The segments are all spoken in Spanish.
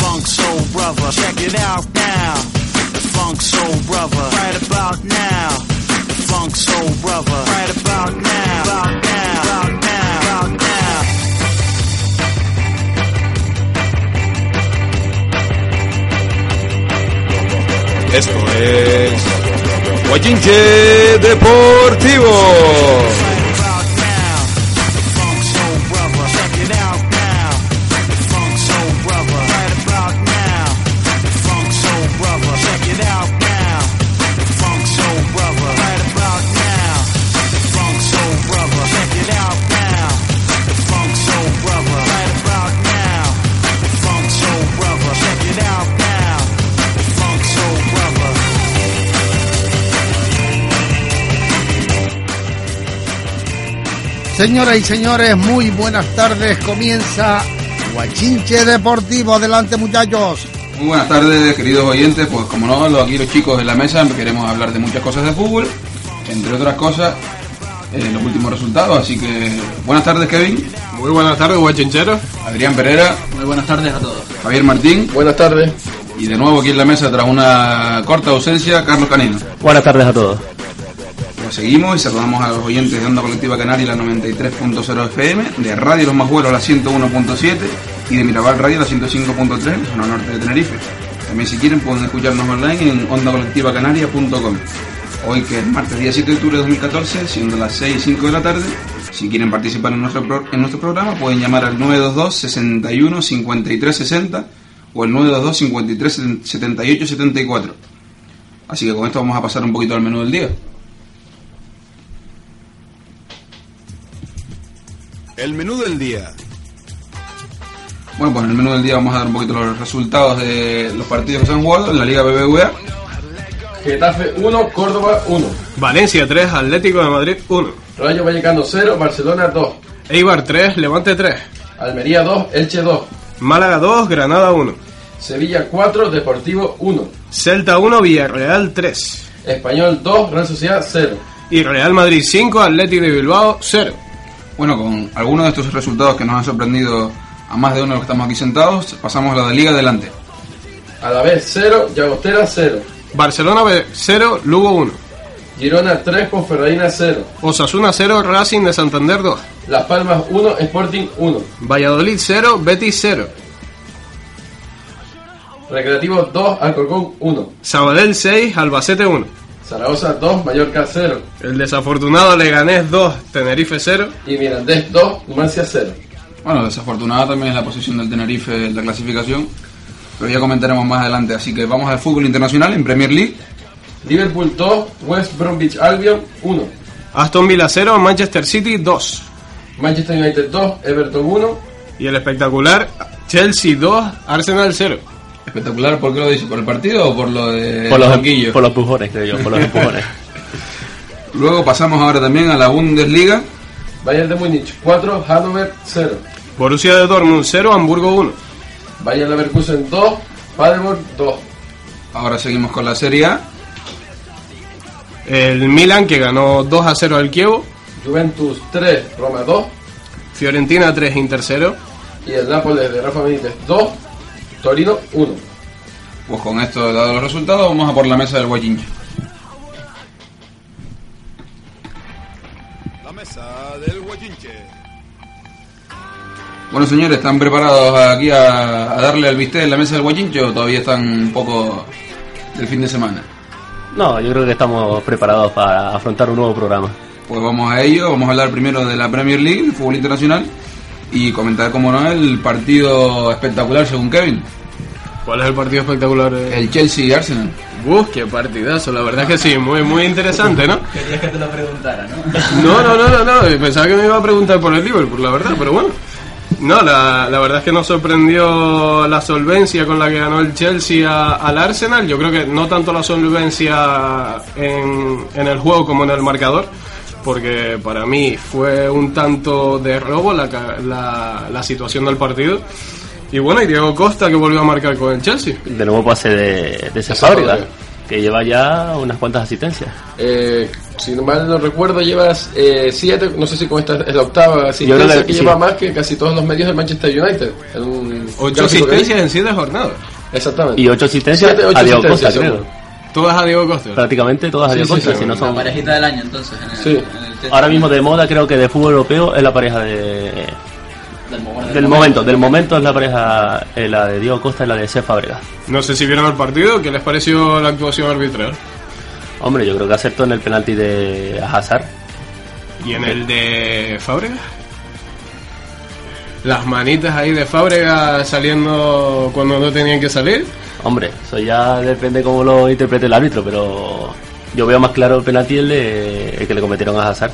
Funk Soul Brother. Check it out now, the Funk Soul Brother. Right about now, the Funk Soul Brother. Right about now, about now, about now, about now. Esto es Guayinche Deportivo. Señoras y señores, muy buenas tardes. Comienza Guachinche Deportivo. Adelante, muchachos. Muy buenas tardes, queridos oyentes. Pues como no, lo- aquí los chicos en la mesa queremos hablar de muchas cosas de fútbol, entre otras cosas, eh, los últimos resultados. Así que buenas tardes, Kevin, Muy buenas tardes, guachincheros. Adrián Pereira, Muy buenas tardes a todos. Javier Martín Buenas tardes. y de nuevo aquí en la mesa tras una corta ausencia, Carlos Canino. Buenas tardes a todos. Seguimos y saludamos a los oyentes de Onda Colectiva Canaria la 93.0 FM, de Radio Los Majuelos la 101.7 y de Mirabal Radio la 105.3 en la zona norte de Tenerife. También si quieren pueden escucharnos online en ondacolectivacanaria.com. Hoy que es martes día 7 de octubre de 2014, siendo las 6 y 5 de la tarde, si quieren participar en nuestro, en nuestro programa pueden llamar al 922 61 53 60 o el 922 53 78 74. Así que con esto vamos a pasar un poquito al menú del día. El menú del día. Bueno, pues en el menú del día vamos a dar un poquito los resultados de los partidos que se han jugado en la Liga BBVA. Getafe 1, Córdoba 1. Valencia 3, Atlético de Madrid 1. Rayo Vallecano 0, Barcelona 2. Eibar 3, Levante 3. Almería 2, Elche 2. Málaga 2, Granada 1. Sevilla 4, Deportivo 1. Celta 1, Villarreal 3. Español 2, Real Sociedad 0. Y Real Madrid 5, Atlético de Bilbao 0. Bueno, con algunos de estos resultados que nos han sorprendido a más de uno de los que estamos aquí sentados, pasamos a la de Liga adelante. Alavés 0, Llagostera 0. Barcelona 0, Lugo 1. Girona 3, Ponferradina 0. Osasuna 0, Racing de Santander 2. Las Palmas 1, Sporting 1. Valladolid 0, Betis 0. Recreativo 2, Alcorcón 1. Sabadell 6, Albacete 1. Zaragoza 2, Mallorca 0. El desafortunado Leganés 2, Tenerife 0. Y Mirandés 2, Numancia 0. Bueno, desafortunada también es la posición del Tenerife en la clasificación, pero ya comentaremos más adelante. Así que vamos al fútbol internacional en Premier League. Liverpool 2, West Bromwich Albion 1. Aston Villa 0, Manchester City 2. Manchester United 2, Everton 1. Y el espectacular Chelsea 2, Arsenal 0. Espectacular, ¿por qué lo dice? ¿Por el partido o por lo de Por los, banquillos? por los pujones, creo yo, por los empujones. Luego pasamos ahora también a la Bundesliga. Bayern de Múnich 4, Hannover 0. Borussia de Dortmund 0, Hamburgo 1. Bayern Leverkusen 2, Paderborn 2. Ahora seguimos con la Serie A. El Milan que ganó 2 a 0 al Kievo. Juventus 3, Roma 2. Fiorentina 3, Inter 0. Y el Nápoles de Rafa Benítez 2, Torino 1. Pues con esto dado los resultados, vamos a por la mesa del Guayincho. La mesa del Guayinche. Bueno, señores, ¿están preparados aquí a, a darle al bistec en la mesa del Guayincho o todavía están un poco del fin de semana? No, yo creo que estamos preparados para afrontar un nuevo programa. Pues vamos a ello, vamos a hablar primero de la Premier League, el fútbol internacional, y comentar, como no, el partido espectacular según Kevin, ¿Cuál es el partido espectacular? eh? el Chelsea y Arsenal. Uf, qué partidazo, la verdad es que sí, muy muy interesante, ¿no? Querías que te lo preguntara, ¿no? No, no, no, no, no, pensaba que me iba a preguntar por el Liverpool, la verdad, pero bueno. No, la, la verdad es que nos sorprendió la solvencia con la que ganó el Chelsea a- al Arsenal. Yo creo que no tanto la solvencia en, en el juego como en el marcador, porque para mí fue un tanto de robo la, ca- la, la situación del partido. Y bueno, y Diego Costa que volvió a marcar con el Chelsea. De nuevo pase de, de esa Esa fábrica, fábrica. que lleva ya unas cuantas asistencias. Eh, si no mal no recuerdo, llevas eh, siete, no sé si con esta es la octava asistencia que que, sí. lleva más que casi todos los medios del Manchester United. En un Ocho asistencias en siete jornadas. Exactamente. Y ocho asistencias Siete, ocho a Diego Costa, asistencias, creo. Todas a Diego Costa. Prácticamente todas a Diego sí, Costa, sí, si no la son... La parejita del año, entonces. En el, Sí. en el test Ahora mismo de moda creo que de fútbol europeo es la pareja de... del, mo- Del momento, del momento es la pareja, eh, la de Diego Costa y la de Sef Fábregas. No sé si vieron el partido, ¿qué les pareció la actuación arbitral? Hombre, yo creo que acertó en el penalti de Hazard. ¿Y en el de Fábrega? Las manitas ahí de Fábrega saliendo cuando no tenían que salir. Hombre, eso ya depende cómo lo interprete el árbitro, pero yo veo más claro el penalti el, de, el que le cometieron a Hazard.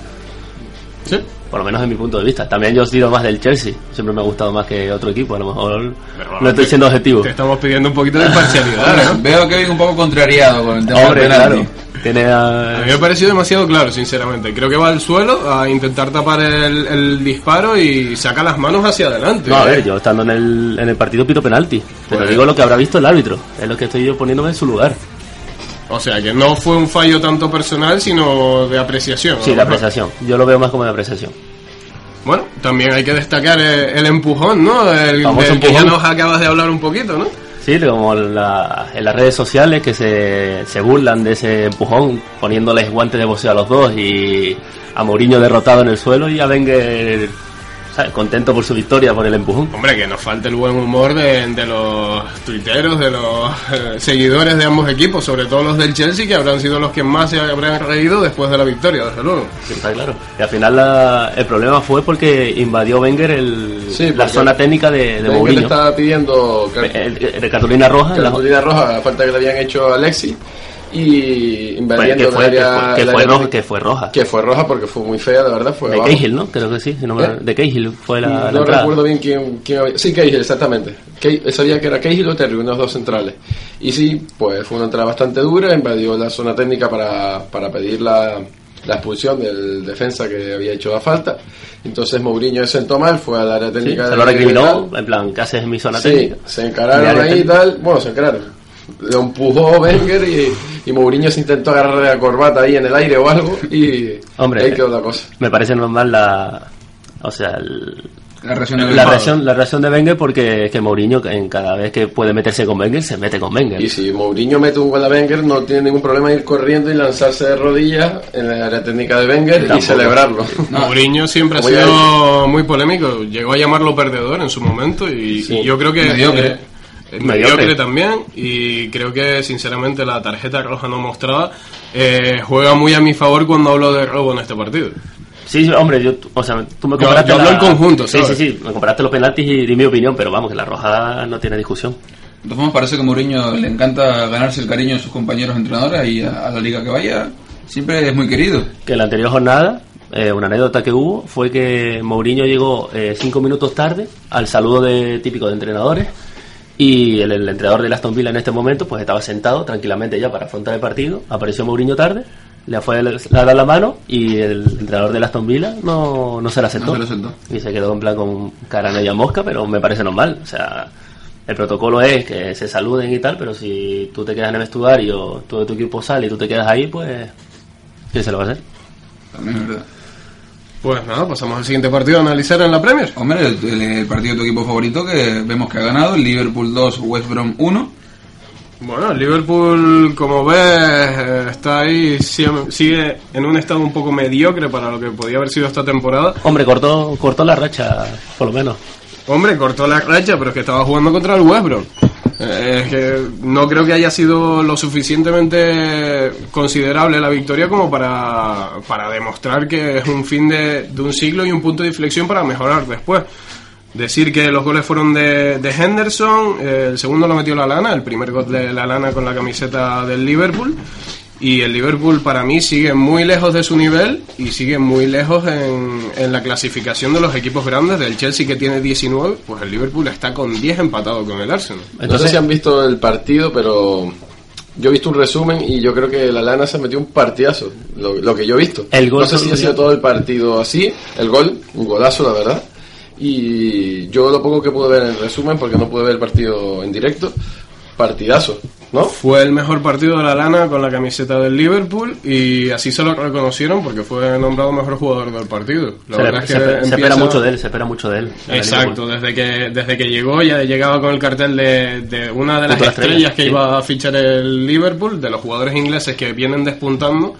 Sí. Por lo menos en mi punto de vista. También yo he sido más del Chelsea. Siempre me ha gustado más que otro equipo. A lo mejor no estoy siendo objetivo. Te estamos pidiendo un poquito de imparcialidad, ¿no? Veo a Kevin un poco contrariado con el tema Hombre, del penalti. claro. Tiene A a... mí me ha parecido demasiado claro, sinceramente. Creo que va al suelo a intentar tapar el, el disparo y saca las manos hacia adelante. No, a ver, yo estando en el, en el partido pito penalti. Pero Pues- digo lo que habrá visto el árbitro. Es lo que estoy yo poniéndome en su lugar. O sea, que no fue un fallo tanto personal, sino de apreciación. Sí, de apreciación. Yo lo veo más como de apreciación. Bueno, también hay que destacar el, el empujón, ¿no? El, del que ya empujón. nos acabas de hablar un poquito, ¿no? Sí, como la- en las redes sociales que se, se burlan de ese empujón, poniéndoles guantes de boxeo a los dos y a Mourinho derrotado en el suelo y a Wenger ¿sabes? contento por su victoria, por el empujón. Hombre, que nos falta el buen humor de, de los tuiteros, de los eh, seguidores de ambos equipos, sobre todo los del Chelsea, que habrán sido los que más se habrán reído después de la victoria, desde luego. Sí, está claro. Y al final la- el problema fue porque invadió Wenger el, Sí, la zona técnica de, de Mourinho. estaba pidiendo El- el- de cartulina roja. en la- cartulina roja, a falta que le habían hecho a Alexi. Y Pues, invadiendo que, fue, el que, área- fue, que fue área roja, que fue roja. Que fue roja porque fue muy fea, la verdad. Fue De. Cahill, ¿no? Creo que sí. si no me- ¿Eh? De Cahill fue la, la no entrada. recuerdo bien quién, quién había. Sí, Cahill, exactamente. Cahill- sabía que era Cahill o Terry, unos dos centrales. Y sí, pues fue una entrada bastante dura. Invadió la zona técnica para, para pedir la, la expulsión del defensa que había hecho la falta. Entonces Mourinho se sentó mal, fue al área Sí, técnica. se de- lo recriminó, en plan, ¿qué haces en mi zona Sí, técnica? se encararon ahí y tal. Bueno, se encararon. Lo empujó Wenger y, y Mourinho se intentó agarrar la corbata ahí en el aire o algo. Y Hombre, ahí quedó la cosa. Me parece normal la. O sea, el- La reacción de la, reacción, la reacción de Wenger porque es que Mourinho en cada vez que puede meterse con Wenger se mete con Wenger. Y si Mourinho mete un gol a Wenger, no tiene ningún problema ir corriendo y lanzarse de rodillas en la área técnica de Wenger y celebrarlo. Mourinho siempre ha Como sido muy polémico. Llegó a llamarlo perdedor en su momento y, Sí. y yo creo que... Mediocre. mediocre. Mediocre. también y creo que sinceramente la tarjeta roja no mostrada eh, juega muy a mi favor cuando hablo de robo en este partido. Sí, sí, hombre, yo, o sea, tú me Yo- comparaste. yo hablo la- en conjunto, Sí, ¿sabes? sí, sí, me comparaste los penaltis y di mi opinión, pero vamos, que la roja no tiene discusión. De formas, parece que a Mourinho le encanta ganarse el cariño de sus compañeros entrenadores y a, a la liga que vaya siempre es muy querido. Que en la anterior jornada, eh, una anécdota que hubo fue que Mourinho llegó eh, cinco minutos tarde al saludo de, típico de entrenadores y el, el entrenador de Aston Villa en este momento pues estaba sentado tranquilamente ya para afrontar el partido. Apareció Mourinho tarde, le fue a dar la mano y el entrenador de Aston Villa no, no se la aceptó. No se la aceptó. Y se quedó en plan con cara media mosca, pero me parece normal. O sea, el protocolo es que se saluden y tal, pero si tú te quedas en el vestuario, todo tu equipo sale y tú te quedas ahí, pues... ¿Quién se lo va a hacer? También es verdad. Pues nada, pasamos al siguiente partido a analizar en la Premier. Hombre, el, el- el partido de tu equipo favorito que vemos que ha ganado, el Liverpool 2, West Brom 1. Bueno, el Liverpool, como ves, está ahí, sigue, sigue en un estado un poco mediocre para lo que podía haber sido esta temporada. Hombre, cortó, cortó la racha, por lo menos. Hombre, cortó la racha, pero es que estaba jugando contra el West Brom. Eh, es que no creo que haya sido lo suficientemente considerable la victoria como para, para demostrar que es un fin de, de un siglo y un punto de inflexión para mejorar después. Decir que los goles fueron de, de Henderson, eh, el segundo lo metió la lana, el primer gol de la lana con la camiseta del Liverpool. Y el Liverpool para mí sigue muy lejos de su nivel y sigue muy lejos en, en la clasificación de los equipos grandes. Del Chelsea que tiene 19, pues el Liverpool está con 10 empatado con el Arsenal. no sé si han visto el partido, pero yo he visto un resumen y yo creo que la Lana se metió un partidazo, lo, lo que yo he visto. El gol no sé si ha sido todo el partido así, el gol, un golazo la verdad. Y yo lo poco que pude ver en el resumen, porque no pude ver el partido en directo, partidazo, ¿no? Fue el mejor partido de la lana con la camiseta del Liverpool y así se lo reconocieron porque fue nombrado mejor jugador del partido. La se, verdad le- es que se- se espera mucho de él, se espera mucho de él. Exacto, desde que desde que llegó ya llegaba con el cartel de, de una de las estrellas estrella, que sí. iba a fichar el Liverpool, de los jugadores ingleses que vienen despuntando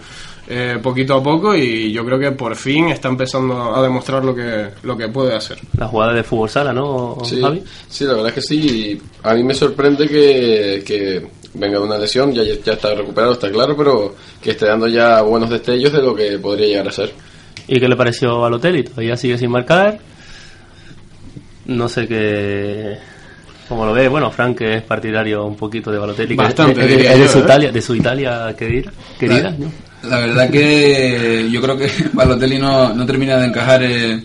eh, poquito a poco y yo creo que por fin está empezando a demostrar lo que lo que puede hacer. La jugada de fútbol sala, ¿no, Sí, Javi? sí, la verdad es que sí. y A mí me sorprende que, que venga de una lesión, ya, ya está recuperado, está claro, pero que esté dando ya buenos destellos de lo que podría llegar a ser. ¿Y qué le pareció al hotel? Todavía sigue sin marcar. No sé qué. Como lo ve, bueno, Frank que es partidario un poquito de Balotelli. que Bastante, es, es- diría es de, su ¿eh? Italia, de su Italia querida, querida ¿no? La verdad que yo creo que Balotelli no, no termina de encajar eh,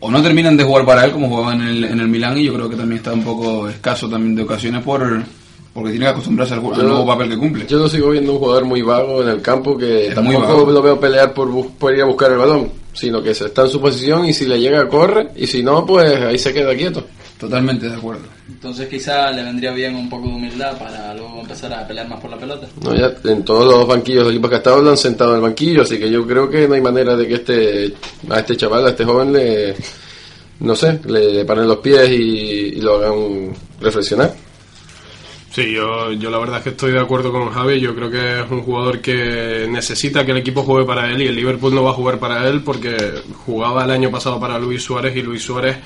o no terminan de jugar para él como jugaba en el, en el Milán y yo creo que también está un poco escaso también de ocasiones por porque tiene que acostumbrarse al, al nuevo papel que cumple. Yo lo sigo viendo un jugador muy vago en el campo que Es tampoco lo veo pelear por, por ir a buscar el balón, sino que se está en su posición y si le llega corre y si no, pues ahí se queda quieto. Totalmente de acuerdo. Entonces quizá le vendría bien un poco de humildad para luego empezar a pelear más por la pelota. No, ya en todos los banquillos de equipos que ha estado lo han sentado en el banquillo, así que yo creo que no hay manera de que este a este chaval, a este joven le no sé, le, le paren los pies y, y lo hagan reflexionar. Sí, yo, yo la verdad es que estoy de acuerdo con Javi. Yo creo que es un jugador que necesita que el equipo juegue para él y el Liverpool no va a jugar para él porque jugaba el año pasado para Luis Suárez y Luis Suárez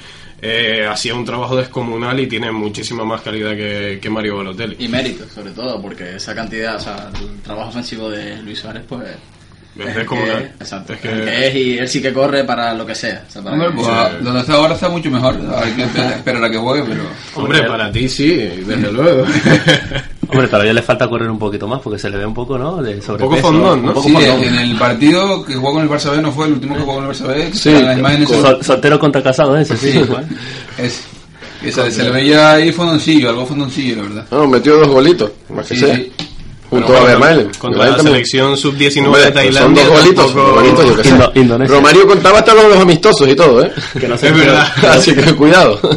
eh, hacía un trabajo descomunal y tiene muchísima más calidad que, que Mario Balotelli. Y mérito, sobre todo, porque esa cantidad, o sea, el trabajo ofensivo de Luis Suárez, pues. Es descomunal. que es, Exacto. Es que- el que es y él sí que corre para lo que sea. o sea, para Hombre, que- pues, ah, donde está ahora está mucho mejor. Hay que esper- esperar a que juegue, pero Hombre, para ti sí, desde luego. Hombre, todavía le falta correr un poquito más porque se le ve un poco, ¿no? De sobrepeso, poco fondón, ¿no? Un poco sí, fondón. en el partido que jugó con el Barça B no fue el último que jugó con el Barça B. Sí, en las imágenes se- Sol- soltero contra casado ese, sí. Sí. igual. es, que se, le veía ahí fondoncillo, algo fondoncillo, la verdad. No, metió dos golitos, más que Sí, sea. sí. Junto Bueno, a Vermaelen. Contra Vermaelen la también. selección sub-19 Hombre, de pues son Tailandia. dos golitos, tampoco- bonitos, yo sé. Indo- Indonesia. Romario contaba hasta los amistosos y todo, ¿eh? Que no se Es verdad. Así que cuidado.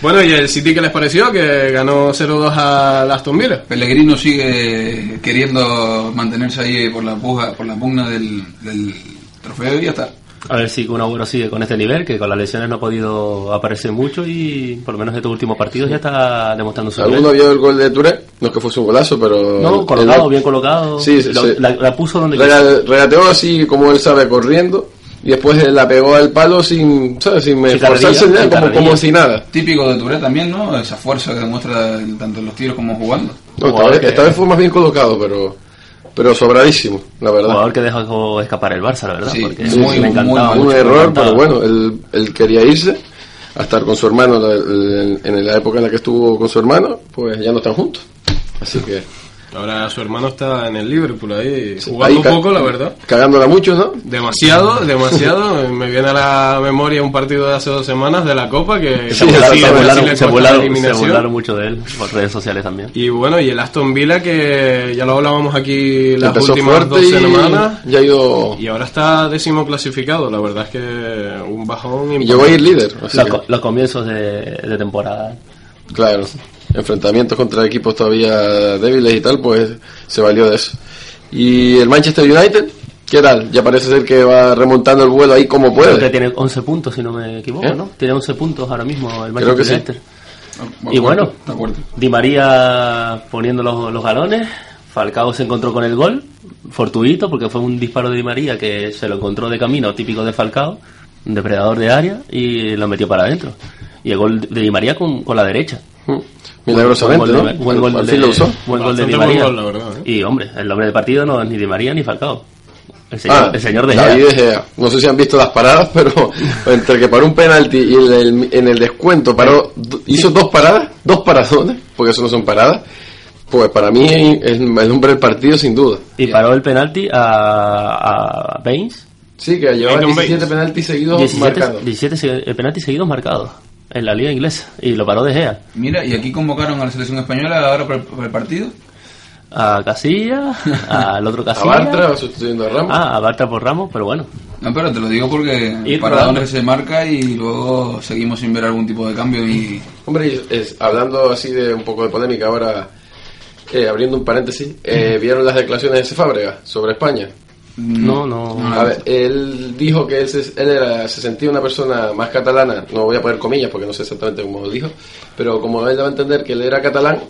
Bueno, ¿y el City qué les pareció? Que ganó 0-2 a Aston Villa. Pellegrino sigue queriendo mantenerse ahí por la puja, por la pugna del, del trofeo y ya está. A ver si un Agüero sigue con este nivel, que con las lesiones no ha podido aparecer mucho y por lo menos estos últimos partidos ya está demostrando su ¿Alguno nivel. vio el gol de Touré? No es que fuese un golazo, pero... No, colocado, el- bien colocado. Sí, sí, Lo- sí. La, la puso donde Regateó así como él sabe, corriendo. Y después eh, la pegó al palo sin, ¿sabes? Sin Sin esforzarse nada, como, como si nada. Típico de Touré también, ¿no? Esa fuerza que demuestra tanto en los tiros como jugando. No, esta, vez, que- esta vez fue más bien colocado, pero pero sobradísimo, la verdad. jugador que dejó escapar el Barça, la verdad. Sí, porque sí, muy, me encantaba muy un error, pero bueno, él, él quería irse a estar con su hermano en la época en la que estuvo con su hermano, pues ya no están juntos. Así que Ahora su hermano está en el Liverpool ahí, jugando ahí ca- poco, la verdad. cagándola mucho, ¿no? Demasiado, demasiado. Me viene a la memoria un partido de hace dos semanas de la Copa que Se Sí, sí, burlaron mucho de él por redes sociales también. Y bueno, y el Aston Villa que ya lo hablábamos aquí las Empezó últimas dos y semanas. ya ha ido... Y ahora está décimo clasificado. La verdad es que un bajón y Llegó a ir líder. Los, los comienzos de, de temporada. Claro, enfrentamientos contra equipos todavía débiles y tal, pues se valió de eso. Y el Manchester United, ¿qué tal? Ya parece ser que va remontando el vuelo ahí como Creo que puede. tiene 11 puntos, si no me equivoco, ¿Eh? ¿no? Tiene 11 puntos ahora mismo el Creo que sí. Manchester. De Y acuerdo, bueno. Di María poniendo los, los galones, Falcao se encontró con el gol, fortuito, porque fue un disparo de Di María que se lo encontró de camino, típico de Falcao, un depredador de área, y lo metió para adentro. Y el gol de Di María con, con la derecha. Mm. Milagrosamente, Buen ¿no? gol de- buen gol de- fin lo usó. Buen gol de Di María. gol, la verdad, ¿eh? Y hombre, el hombre del partido no es ni Di María ni Falcao. El señor, Ah, el señor de David Gea. De Gea. No sé si han visto las paradas, pero entre que paró un penalti y en el, en el descuento paró, hizo dos paradas, dos paradones, porque eso no son paradas, Pues para mí es el hombre del partido sin duda. Y paró el penalti a, a Baines. Sí, que llevaba Leighton 17 Baines. penaltis seguidos 17, marcados. 17 se- penaltis seguidos marcados en la liga inglesa. Y lo paró de Gea. Mira, y aquí convocaron a la selección española ahora para el, para el partido. A Casilla, al otro A Casilla. Bartra sustituyendo a Ramos. Ah, a Bartra por Ramos, pero bueno. No, pero te lo digo porque Ir para dónde se marca y luego seguimos sin ver algún tipo de cambio y Hombre, y es- hablando así de un poco de polémica ahora, eh, abriendo un paréntesis, eh, ¿vieron las declaraciones de Fábrega sobre España? No, no. A ver, él dijo que él, se, él era- se sentía una persona más catalana, no voy a poner comillas porque no sé exactamente cómo lo dijo, pero como él daba a entender que él era catalán,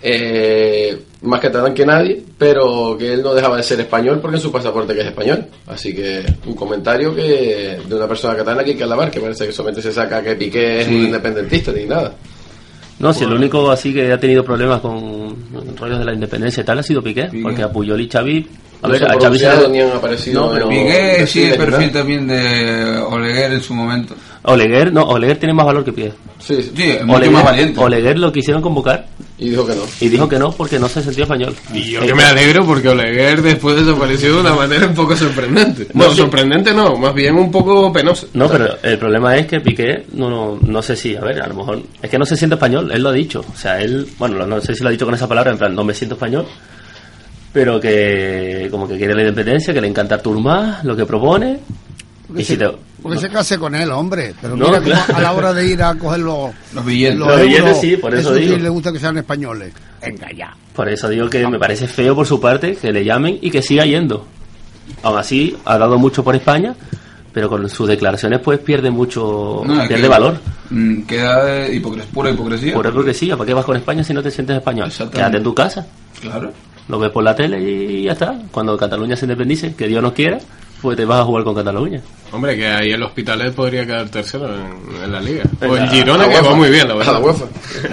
eh, más catalán que nadie, pero que él no dejaba de ser español porque en su pasaporte que es español. Así que un comentario que de una persona catalana que hay que alabar, que parece que solamente se saca que Piqué es Sí. un independentista ni nada. No, si el único así que ha tenido problemas con rollos de la independencia y tal ha sido Piqué, Piqué. porque a Puyol y Xavi... A No ver, a le- ni han aparecido No, pero- Piqué sí el perfil también de Oleguer en su momento. Oleguer, no, Oleguer tiene más valor que Piqué. Sí, sí. Sí, es mucho Oleguer, más valiente. Oleguer lo quisieron convocar Y dijo que no. y dijo que no porque no se sentía español. Y yo Eh, que me alegro porque Oleguer después desapareció de una manera un poco sorprendente. No, No, sí. sorprendente no, más bien un poco penosa. No, pero el problema es que Piqué, no, no, no sé si, a ver, a lo mejor, es que no se siente español, él lo ha dicho. O sea, él, bueno, no sé si lo ha dicho con esa palabra, en plan, no me siento español, pero que como que quiere la independencia, que le encanta Artur Mas, lo que propone. Porque, Y se, si te- porque se case con él, hombre. Pero No, mira claro. a la hora de ir a coger los, Los billetes. Los billetes sí, por eso sí digo. le gusta que sean españoles. Venga ya. Por eso digo que me parece feo por su parte que le llamen y que siga yendo. Aún así, ha dado mucho por España, pero con sus declaraciones pues pierde mucho, No, pierde que, valor. mm, Queda de hipocres- pura hipocresía. Por hipocresía, ¿para qué vas con España si no te sientes español? Quédate en tu casa. Claro. Lo ves por la tele y ya está. Cuando Cataluña se independice, que Dios no quiera, pues te vas a jugar con Cataluña. Hombre, que ahí el Hospitalet podría quedar tercero en, en la liga. O el Girona, que UEFA. va muy bien, la verdad. UEFA.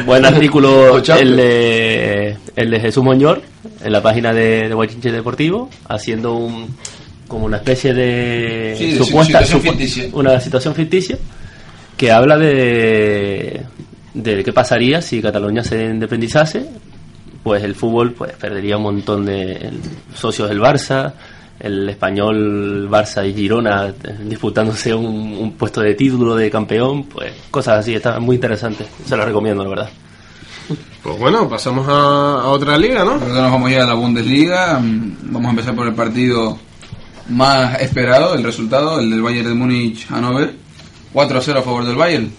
Buen artículo el de, el de Jesús Moñor en la página de, de Guachinche Deportivo, haciendo un como una especie de Sí, supuesta situación supu- ficticia. una situación ficticia que habla de de qué pasaría si Cataluña se independizase pues el fútbol pues perdería un montón de socios del Barça el español Barça y Girona eh, disputándose un, un puesto de título de campeón pues cosas así está muy interesante se lo recomiendo la verdad Pues bueno, pasamos a, a otra liga, ¿no? Ahora nos vamos ya a la Bundesliga. Mm, Vamos a empezar por el partido más esperado, el resultado, el del Bayern de Múnich Hannover. 4-0 a favor del Bayern.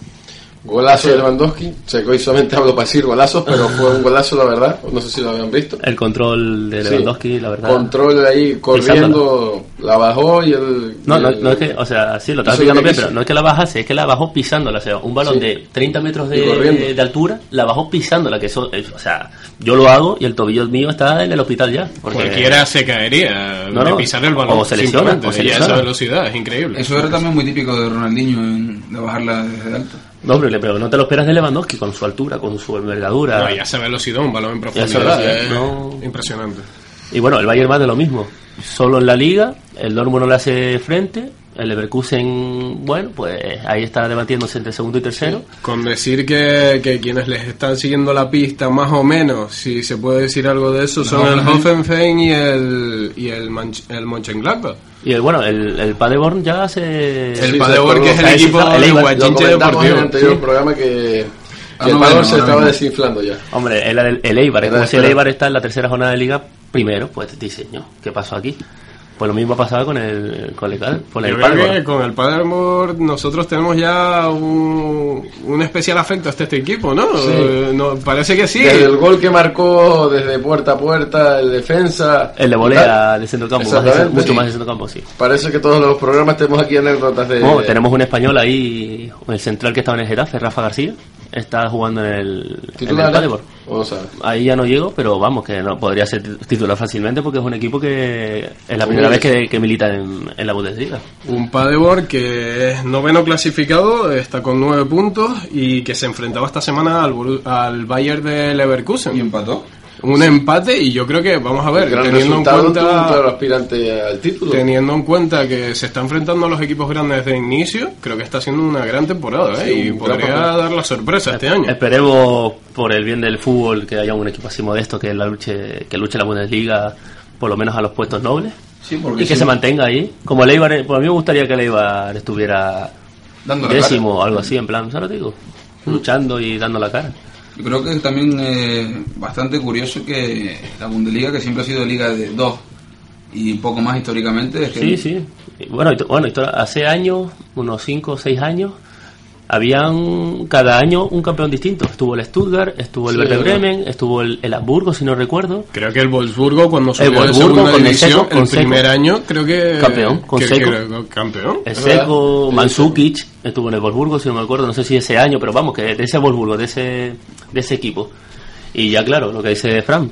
Golazo de Lewandowski. Sé que hoy solamente hablo para decir golazos, pero fue un golazo, la verdad. No sé si lo habían visto. el control de Sí. Lewandowski la verdad Control ahí corriendo, la bajó y el. no, y no, el- no es que, o sea, sí, lo estaba explicando bien, pero no es que la bajase, es que la bajó pisándola, o sea, un balón Sí. de 30 metros de, de altura, la bajó pisándola, que eso, es- o sea, yo lo hago y el tobillo mío está en el hospital ya. Porque Cualquiera se caería No, de pisar el balón. O se lesiona, o se y a esa lesiona. velocidad, es increíble. Eso era también muy típico de Ronaldinho, de bajarla desde alto. No, pero, pero no te lo esperas de Lewandowski con su altura, con su envergadura. No, y esa velocidad, un balón en profundidad. es, no- Impresionante. Y bueno, el Bayern más de lo mismo. Solo en la liga, el Dortmund no le hace frente, el Leverkusen, bueno, pues ahí está debatiéndose entre segundo y tercero. Con decir que, que quienes les están siguiendo la pista, más o menos, si se puede decir algo de eso, son el Hoffenheim y el, y el, Manch- el Mönchengladbach. Y el, bueno, el, el Paderborn ya se... El Sí, Paderborn, que es el equipo El Guachinche comentamos en el Deportivo. anterior Sí. programa que, que Ah, el no, Pador bueno, se estaba desinflando ya. Hombre, el, el, el Eibar, es como si el. Eibar está en la tercera jornada de liga primero, pues dice, "No, ¿qué pasó aquí? Pues lo mismo ha pasado con el, con el, con el con el Paderborn nosotros tenemos ya un, un especial afecto hasta este equipo, ¿no? Sí. Eh, no, parece que sí. Desde el gol que marcó desde puerta a puerta, el defensa. El de volea de centro campo, más mucho sí. más de centro campo, sí. Parece que todos los programas tenemos aquí anécdotas de. Bueno, tenemos un español ahí, el central que estaba en el Getafe, Rafa García, está jugando en el, en el ¿Titular? Ver. Ahí ya no llego, pero vamos, que no podría ser titular fácilmente porque es un equipo que es la Muy primera vez que, que milita en, en la Bundesliga. Un Paderborn que es noveno clasificado, está con nueve puntos y que se enfrentaba esta semana al, Bayern de Y Leverkusen. empató. un empate y yo creo que, vamos a ver, teniendo en cuenta... aspirante al título. Teniendo en cuenta que se está enfrentando a los equipos grandes de inicio, creo que está haciendo una gran temporada ¿eh? Y podría papel. dar la sorpresa este año. Esperemos por el bien del fútbol que haya un equipo así modesto que la luche, que luche la Bundesliga por lo menos a los puestos nobles Sí, porque y que sí, se mantenga ahí. Como Leibar, pues a mí me gustaría que Leibar estuviera dando décimo o algo así, en plan, ¿sabes lo digo? Luchando y dando la cara. Yo creo que es también eh, bastante curioso que la Bundesliga, que siempre ha sido liga de dos y poco más históricamente, es que Sí, sí. Bueno, bueno, hace años, unos 5 o 6 años, habían cada año un campeón distinto. Estuvo el Stuttgart, estuvo el Sí, Werder verdad. Bremen, estuvo el, el Hamburgo, si no recuerdo. Creo que el Wolfsburgo cuando subió El Wolfsburgo segunda con el Seco, el primer año creo que Campeón, con que- Seco. que- campeón. El. Seco, Mansukic, estuvo en el Wolfsburgo, si no me acuerdo, no sé si ese año, pero vamos, que de ese Wolfsburgo, de ese, de ese equipo. Y ya claro, lo que dice Fran,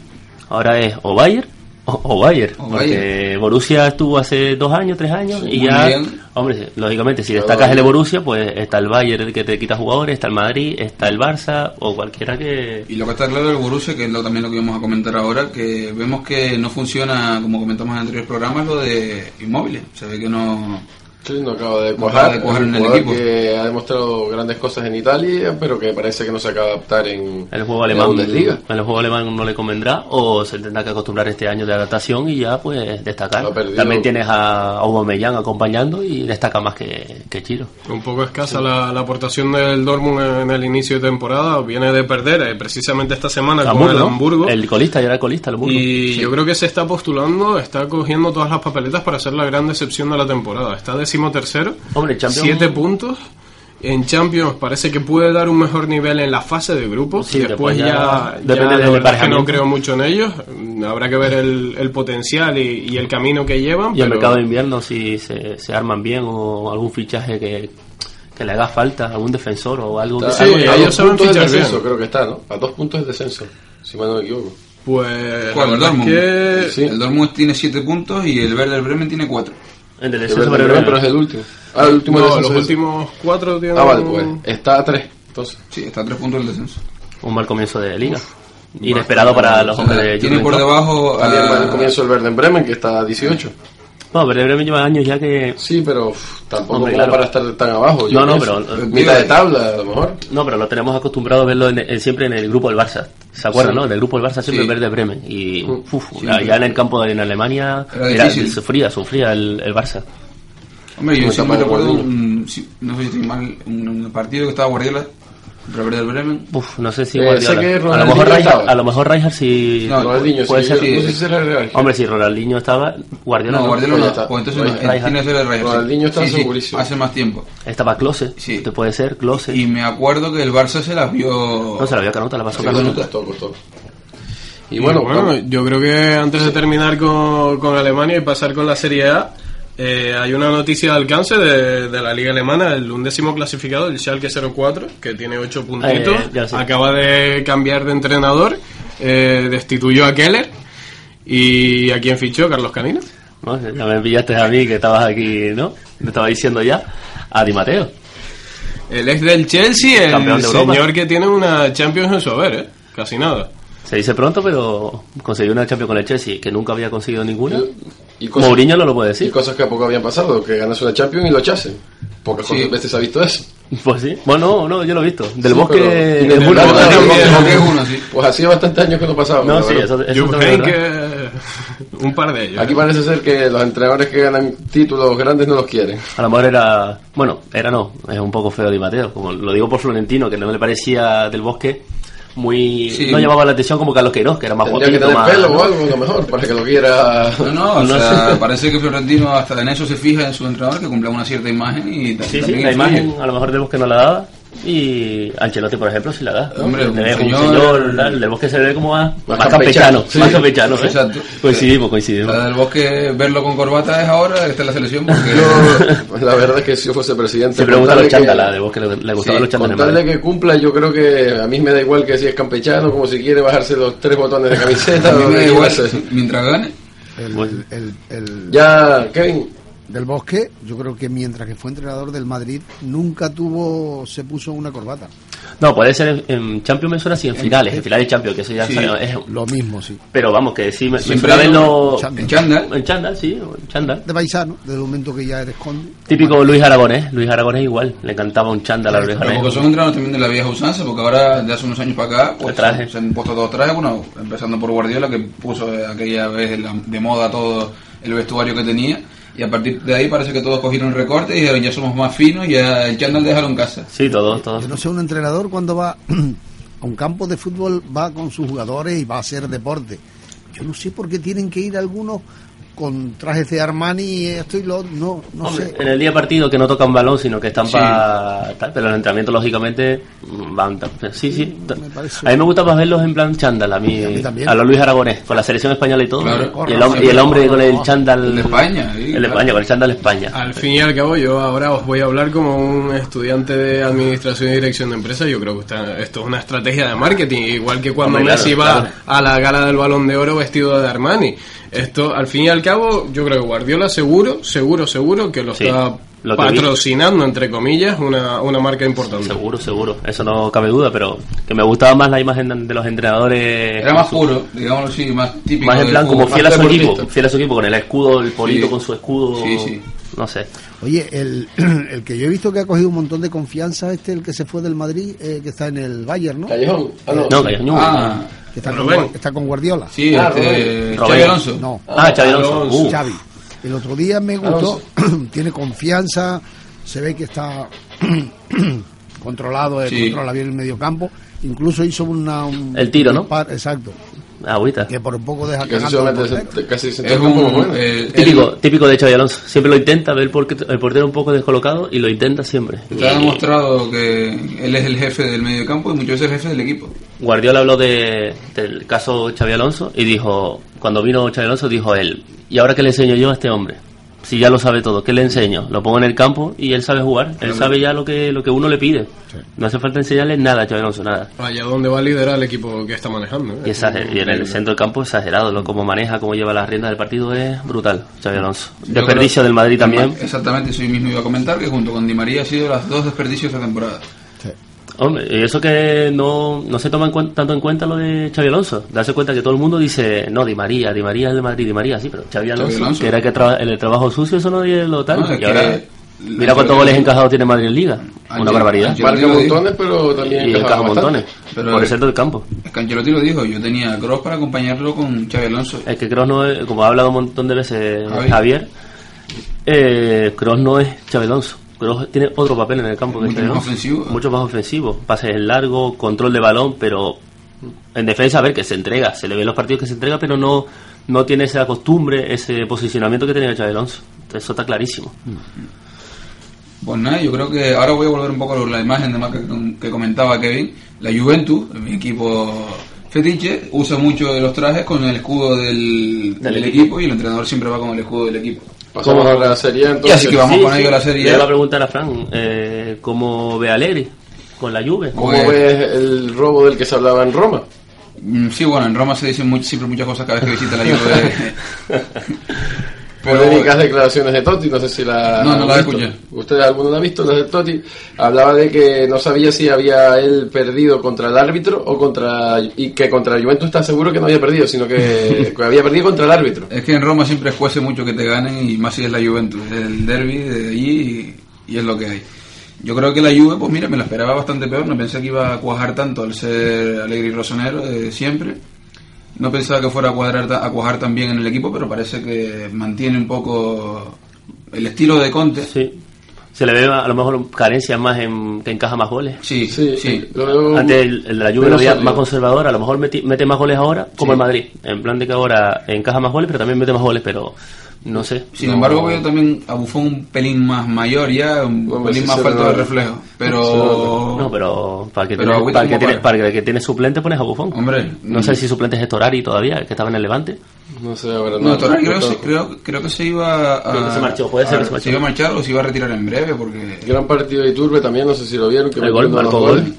ahora es o Bayern o, o Bayern, O porque Bayern. Borussia estuvo hace dos años, tres años, Sí, y ya, bien. hombre, lógicamente, si Pero destacas el de. Borussia, pues está el Bayern que te quita jugadores, está el Madrid, está el Barça, o cualquiera que... Y lo que está claro del Borussia, que es lo, también lo que vamos a comentar ahora, que vemos que no funciona, como comentamos en anteriores programas, lo de inmóviles. Se ve que no... Sí, no acaba de No cuajar. acaba de cuajar Es un en el equipo. que ha demostrado grandes cosas en Italia, pero que parece que no se acaba de adaptar en, El juego alemán, Bundesliga. en el juego alemán no le convendrá o se tendrá que acostumbrar este año de adaptación y ya pues destacar. También tienes a Aubameyang acompañando y destaca más que, que Chiro. Un poco escasa la, la aportación del Dortmund en el inicio de temporada. Viene de perder eh, precisamente esta semana con Hamburgo, el ¿no? Hamburgo. El colista, ya era el colista, el Hamburgo. Y yo creo que se está postulando, está cogiendo todas las papeletas para ser la gran decepción de la temporada. Está decimotercero, Hombre, Champions- siete puntos. En Champions parece que puede dar un mejor nivel en la fase de grupos. Sí, Después después ya, ya- ya depende la es que no creo mucho en ellos. Mm, Habrá que ver el, el potencial y, y el camino que llevan. Y el pero- mercado de invierno, si se, se arman bien o algún fichaje que, que le haga falta, algún defensor o algo que Sí, a ellos dos saben puntos del fichar descenso, bien. creo que está, ¿no? A dos puntos del descenso, si mal no me equivoco. Pues ¿El Dortmund? es que Sí. El Dortmund tiene 7 puntos y el Werder Bremen tiene 4. El del El descenso Werder pero- Bremen, pero es el último. Ah, el último no, descenso los es- últimos cuatro tienen... Ah, vale, pues está a tres. Entonces, Sí, está a 3 puntos del descenso. un mal comienzo de liga. Inesperado para los O sea, hombres de Tiene por debajo también a- va el comienzo el Werder Bremen, que está a 18. No, pero Bremen lleva años ya que Sí, pero uf, tampoco Hombre, como claro. para estar tan abajo. yo No, no, pero- Mitad de tabla, a lo mejor. No, pero lo tenemos acostumbrado a verlo en- en- siempre en el grupo del Barça. ¿Se acuerdan, Sí. no? Del grupo del Barça siempre Sí. Verde Bremen. Y uf, ya, en el campo de en Alemania Era sufría, sufría el, el Barça. Hombre, yo siempre recuerdo, un, si- no sé si estoy mal, un, un partido que estaba Guardiola contra el Werder Bremen. Uf, no sé si Eh, Guardiola. sé que a lo mejor Rijkaard, estaba. a lo mejor Rijkaard sí No, Ronaldinho, puede sí, ser. Real. Hombre, si Ronaldinho estaba, Guardiola No, no. Guardiola no, está. pues entonces no, Rijkaard. tiene que ser el sí. Ronaldinho está Sí, sí, segurísimo. hace más tiempo. Estaba Klose, Sí. te puede ser Klose. Y me acuerdo que el Barça se las vio... No se la vio a Canota, la pasó Sí, costó. Y bueno, bueno, yo creo que antes de terminar con, con Alemania y pasar con la Serie A, eh, hay una noticia de alcance de, de la Liga Alemana, el undécimo clasificado, el Schalke 04, que tiene ocho puntitos, Eh, ya sé. acaba de cambiar de entrenador, eh, destituyó a Keller y a quién fichó, Carlos Canino. ¿no? Ya me pillaste a mí que estabas aquí, ¿no? Te estaba diciendo ya. A Di Mateo. Él es del Chelsea, el Europa. señor que tiene una Champions en su haber, ¿eh? casi nada. Se dice pronto, pero consiguió una Champions con el Chelsea, que nunca había conseguido ninguna. Y cosas, Mourinho no lo puede y decir. cosas que a poco habían pasado, que ganas una Champions y lo echasen. Pocas Sí. veces se ha visto eso. Pues sí. Bueno, no, yo lo he visto. Del Sí, bosque pero- de y es uno, sí. Pues hacía bastantes años que no pasaba. No, sí, eso, eso es verdad. Heynckes, un par de ellos. Aquí parece ser que los entrenadores que ganan títulos grandes no los quieren. A lo mejor era. Bueno, era no. Es un poco feo Di Mateo. Como lo digo por Florentino, que no le parecía del bosque muy. Sí. No llamaba la atención como Carlos Queiroz, que era más Tendría que guapito, tener más. pelo o algo, a lo mejor, para que lo quiera. No, no, o No sea, sé. parece que Florentino hasta en eso se fija en su entrenador, que cumpla una cierta imagen y Sí, sí, también la imagen a lo mejor del bosque no la daba. Y Ancelotti, por ejemplo, sí la da. ¿no? Hombre, un un señor- señor, tal, del bosque se ve como más, más, Más campechano. campechano, sí. Más campechano, ¿eh? Exacto. Coincidimos, coincidimos. La del bosque, verlo con corbata es ahora, está en la selección, porque Yo, pues la verdad es que si yo fuese presidente. Siempre le gustan los contarle que- chándal, del bosque le, le gustaban Sí, los chándal en Contarle que cumpla, yo creo que a mí me da igual que si es campechano, como si quiere bajarse los tres botones de camiseta. a mí me da igual, mientras gane. El, el, el- Ya, Kevin, del Bosque, yo creo que mientras que fue entrenador del Madrid, nunca tuvo, se puso una corbata. No, puede ser en, en Champions me suena así, en finales, en finales de Champions, que eso ya Sí. sabe, es- Lo mismo, sí. Pero vamos, que sí, me, me Siempre suena verlo. En chándal. en chándal, sí, en chándal. De paisano, desde el momento que ya eres conde. Típico Luis Aragonés, Luis Aragonés igual, le encantaba un chándal a Luis Pero porque Aragonés. son entrenadores también de la vieja usanza, porque ahora, de hace unos años para acá, pues, traje. se han puesto todos trajes, bueno, empezando por Guardiola, que puso aquella vez de moda todo el vestuario que tenía, y a partir de ahí parece que todos cogieron recorte y dijeron, ya somos más finos, ya el chándal dejaron en casa. Sí, todos, todos. Yo no sé, un entrenador cuando va a un campo de fútbol va con sus jugadores y va a hacer deporte. Yo no sé por qué tienen que ir algunos con trajes de Armani y esto y lo no, no Hombre, sé. en el día partido que no tocan balón, sino que están Sí. para tal, pero el entrenamiento lógicamente van sí, sí. parece- A mí me gusta más verlos en plan chándal, a mí, a mí también. a lo Luis Aragonés, con la selección española y todo. Claro. y, el hombre, y el hombre con el chándal El de España, sí, el de claro. España, con el chándal España. Al fin y al cabo, yo ahora os voy a hablar como un estudiante de administración y dirección de empresas. Yo creo que esta- esto es una estrategia de marketing, igual que cuando Hombre, claro, Messi va claro. a la gala del Balón de Oro vestido de Armani. Esto, al fin y al cabo, yo creo que Guardiola seguro, seguro, seguro que lo Sí, está lo que vi. patrocinando, entre comillas, una, una marca importante. Seguro, seguro, eso no cabe duda, pero que me gustaba más la imagen de los entrenadores. Era más puro, digámoslo así, más típico. Más en plan como fiel a su equipo, fiel a su equipo, con el escudo, el polito Sí. con su escudo. Sí, sí. No sé. Oye, el, el que yo he visto que ha cogido un montón de confianza, este, el que se fue del Madrid, eh, que está en el Bayern, ¿no? Callejón. Ah, no. No, Callañú. Ah, Que está con, Rubén. Guar- está con Guardiola. sí, Ah, este. Xavi Alonso. No, Ah, Xavi Alonso. Alonso. Uh, Xavi. El otro día me gustó, tiene confianza, se ve que está controlado, eh, Sí. controla bien el mediocampo. Incluso hizo una, un, El tiro, ¿no? par- exacto. Agüita. Que por un poco deja se- casi se Es como un... eh, Típico, típico de Xavi Alonso. Siempre lo intenta, ve el, porque- el portero un poco descolocado y lo intenta siempre. Está Y demostrado que él es el jefe del medio campo y muchas veces el jefe del equipo. Guardiola habló de, del caso Xavi Alonso y dijo, cuando vino Xavi Alonso, dijo él, ¿y ahora qué le enseño yo a este hombre? Si ya lo sabe todo, ¿qué le enseño? Lo pongo en el campo y él sabe jugar. Él sabe ya lo que, lo que uno le pide. No hace falta enseñarle nada a Xavi Alonso, nada. Allá donde va a liderar el equipo que está manejando. ¿eh? Y, exager- y en el centro del campo exagerado, lo cómo maneja, cómo lleva las riendas del partido es brutal, Xavi Alonso. Desperdicio creo- del Madrid también. Exactamente, eso yo mismo iba a comentar que junto con Di María ha sido las dos desperdicios de esta temporada. Hombre, y eso que no, no se toma en tanto en cuenta lo de Xavi Alonso. Darse cuenta que todo el mundo dice, no, Di María, Di María es de Madrid, Di María, sí, pero Xavi Alonso, Alonso. que era que tra- el trabajo sucio, eso no es lo tal. No, es y ahora, mira cuántos goles encajados tiene Madrid en Liga. Una barbaridad. Marca montones, pero también Y encaja montones. Pero- por el centro del campo. Es que Ancelotti lo dijo, yo tenía a Kroos para acompañarlo con Xavi Alonso. Es que Kroos no es, como ha hablado un montón de veces Javi. Javier, eh, Kroos no es Xavi Alonso. Kroos tiene otro papel en el campo que Mucho más ofensivo. Mucho más ofensivo. Pases en largo, control de balón, pero en defensa, a ver, que se entrega. Se le ve en los partidos que se entrega, pero no, no tiene esa costumbre, ese posicionamiento que tenía Xavi Alonso. Eso está clarísimo. Pues nada, yo creo que ahora voy a volver un poco a la imagen de marca que, que comentaba Kevin. La Juventus, mi equipo fetiche, usa mucho de los trajes con el escudo del, Del del equipo. equipo. y el entrenador siempre va con el escudo del equipo. Pasamos a la serie entonces. Y así que vamos con ello a la Serie Le iba a preguntar a Fran, eh, ¿cómo ve a Allegri con la Juve? ¿Cómo Pues- ves el robo del que se hablaba en Roma? Mm, Sí, bueno, en Roma se dicen muy- siempre muchas cosas cada vez que visita la Juve. Polémicas declaraciones de Totti, no sé si la No, no la escuché. ¿Ustedes alguno la ha visto? Las de Totti. Hablaba de que no sabía si había él perdido contra el árbitro o contra... Y que contra el Juventus está seguro que no había perdido, sino que, que había perdido contra el árbitro. Es que en Roma siempre escuece mucho que te ganen y más si es la Juventus, es el derby de allí y, y es lo que hay. Yo creo que la Juve, pues mira, me la esperaba bastante peor, no pensé que iba a cuajar tanto al ser alegre y rosonero de siempre. No pensaba que fuera a, cuadrar, a cuajar tan bien en el equipo, pero parece que mantiene un poco el estilo de Conte. Sí. Se le ve a lo mejor carencias más en que encaja más goles. Sí, Sí, sí. Lo veo Antes el, el de la Juve lo veía más conservador, a lo mejor meti- mete más goles ahora, como Sí. el Madrid. En plan de que ahora encaja más goles, pero también mete más goles, pero no sé. Sin no- embargo, veo también a Buffon un pelín más mayor ya, un Hombre, pelín sí más se falto de reflejo. Se Pero... No, pero para que, Pero tiene, para, que tiene, para. que tiene suplente pones a Bufón. Hombre, no sé si suplente es Torari todavía, que estaba en el Levante. No sé, ahora No, Torari creo, no que se- conozco. creo, creo que se iba a... Creo que se marchó, puede ser que se marchó. iba a marchar o se iba a retirar en breve porque... Gran partido de Iturbe también, no sé si lo vieron. Que El gol, marcó gol.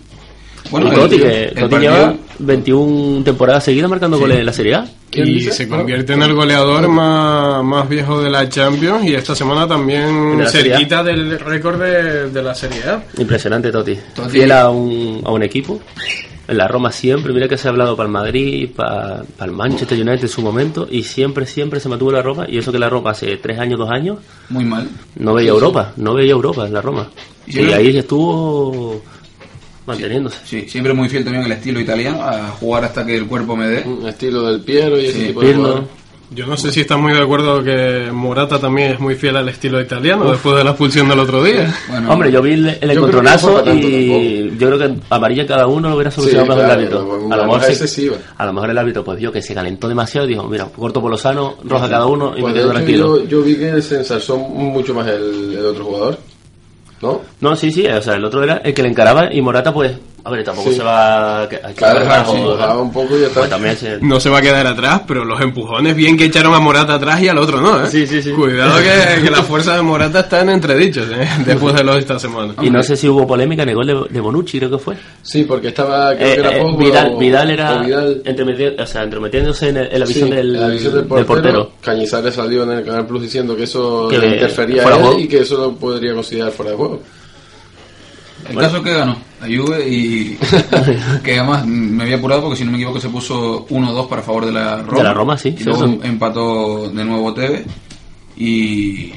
Bueno, y el- Totti, que el Totti lleva 21 temporadas seguidas marcando goles en la Serie A. ¿Quién Y dice? se convierte en el goleador más, más viejo de la Champions y esta semana también De cerquita del récord de, de la Serie A. Impresionante Totti. Totti. Fiel a un, a un equipo. En la Roma siempre, mira que se ha hablado para el Madrid, para, para el Manchester United en su momento, y siempre, siempre se mantuvo en la Roma. Y eso que la Roma hace tres años, dos años, Muy mal. no veía Europa, no veía Europa en la Roma. Y ahí estuvo manteniéndose. Sí, siempre muy fiel también al estilo italiano, a jugar hasta que el cuerpo me dé. Un estilo del Piero y ese tipo de. Yo no sé si estás muy de acuerdo que Morata también es muy fiel al estilo italiano después de la expulsión del otro día. Bueno, Hombre, yo vi el, el no encontronazo tanto y yo creo que amarilla cada uno lo hubiera solucionado Sí, mejor claro, el árbitro. A lo, mejor sí- a lo mejor el árbitro pues vio que se calentó demasiado y dijo, mira, corto por lo sano, roja cada uno y Pues, me quedo tranquilo. Yo, yo vi que se ensalzó mucho más el, el otro jugador. ¿No? Sí, sí, o sea, el otro era el que le encaraba y Morata pues, a ver, tampoco Sí. se va a que- a Claro, sí, ¿no? un poco y ya está. Pues también se- No se va a quedar atrás, pero los empujones bien que echaron a Morata atrás y al otro no, ¿eh? Sí, sí, sí. Cuidado que, que la fuerza de Morata está en entredichos, ¿eh? Después de los de esta semana. Y no sé si hubo polémica en el gol de, de Bonucci, creo que fue. Sí, porque estaba, creo Eh, que era eh, Pogba Vidal, o- Vidal era o Vidal. o sea, entremetiéndose en, el- en la visión, Sí, del, en la visión del del portero, Cañizares salió en el Canal Plus diciendo que eso Que le interfería a él y que eso lo podría considerar fuera de juego. El caso es que ganó la Juve y que además me había apurado porque si no me equivoco se puso 1-2 para favor de la Roma. De la Roma, sí, Y sí, luego eso. empató de nuevo Tevez y...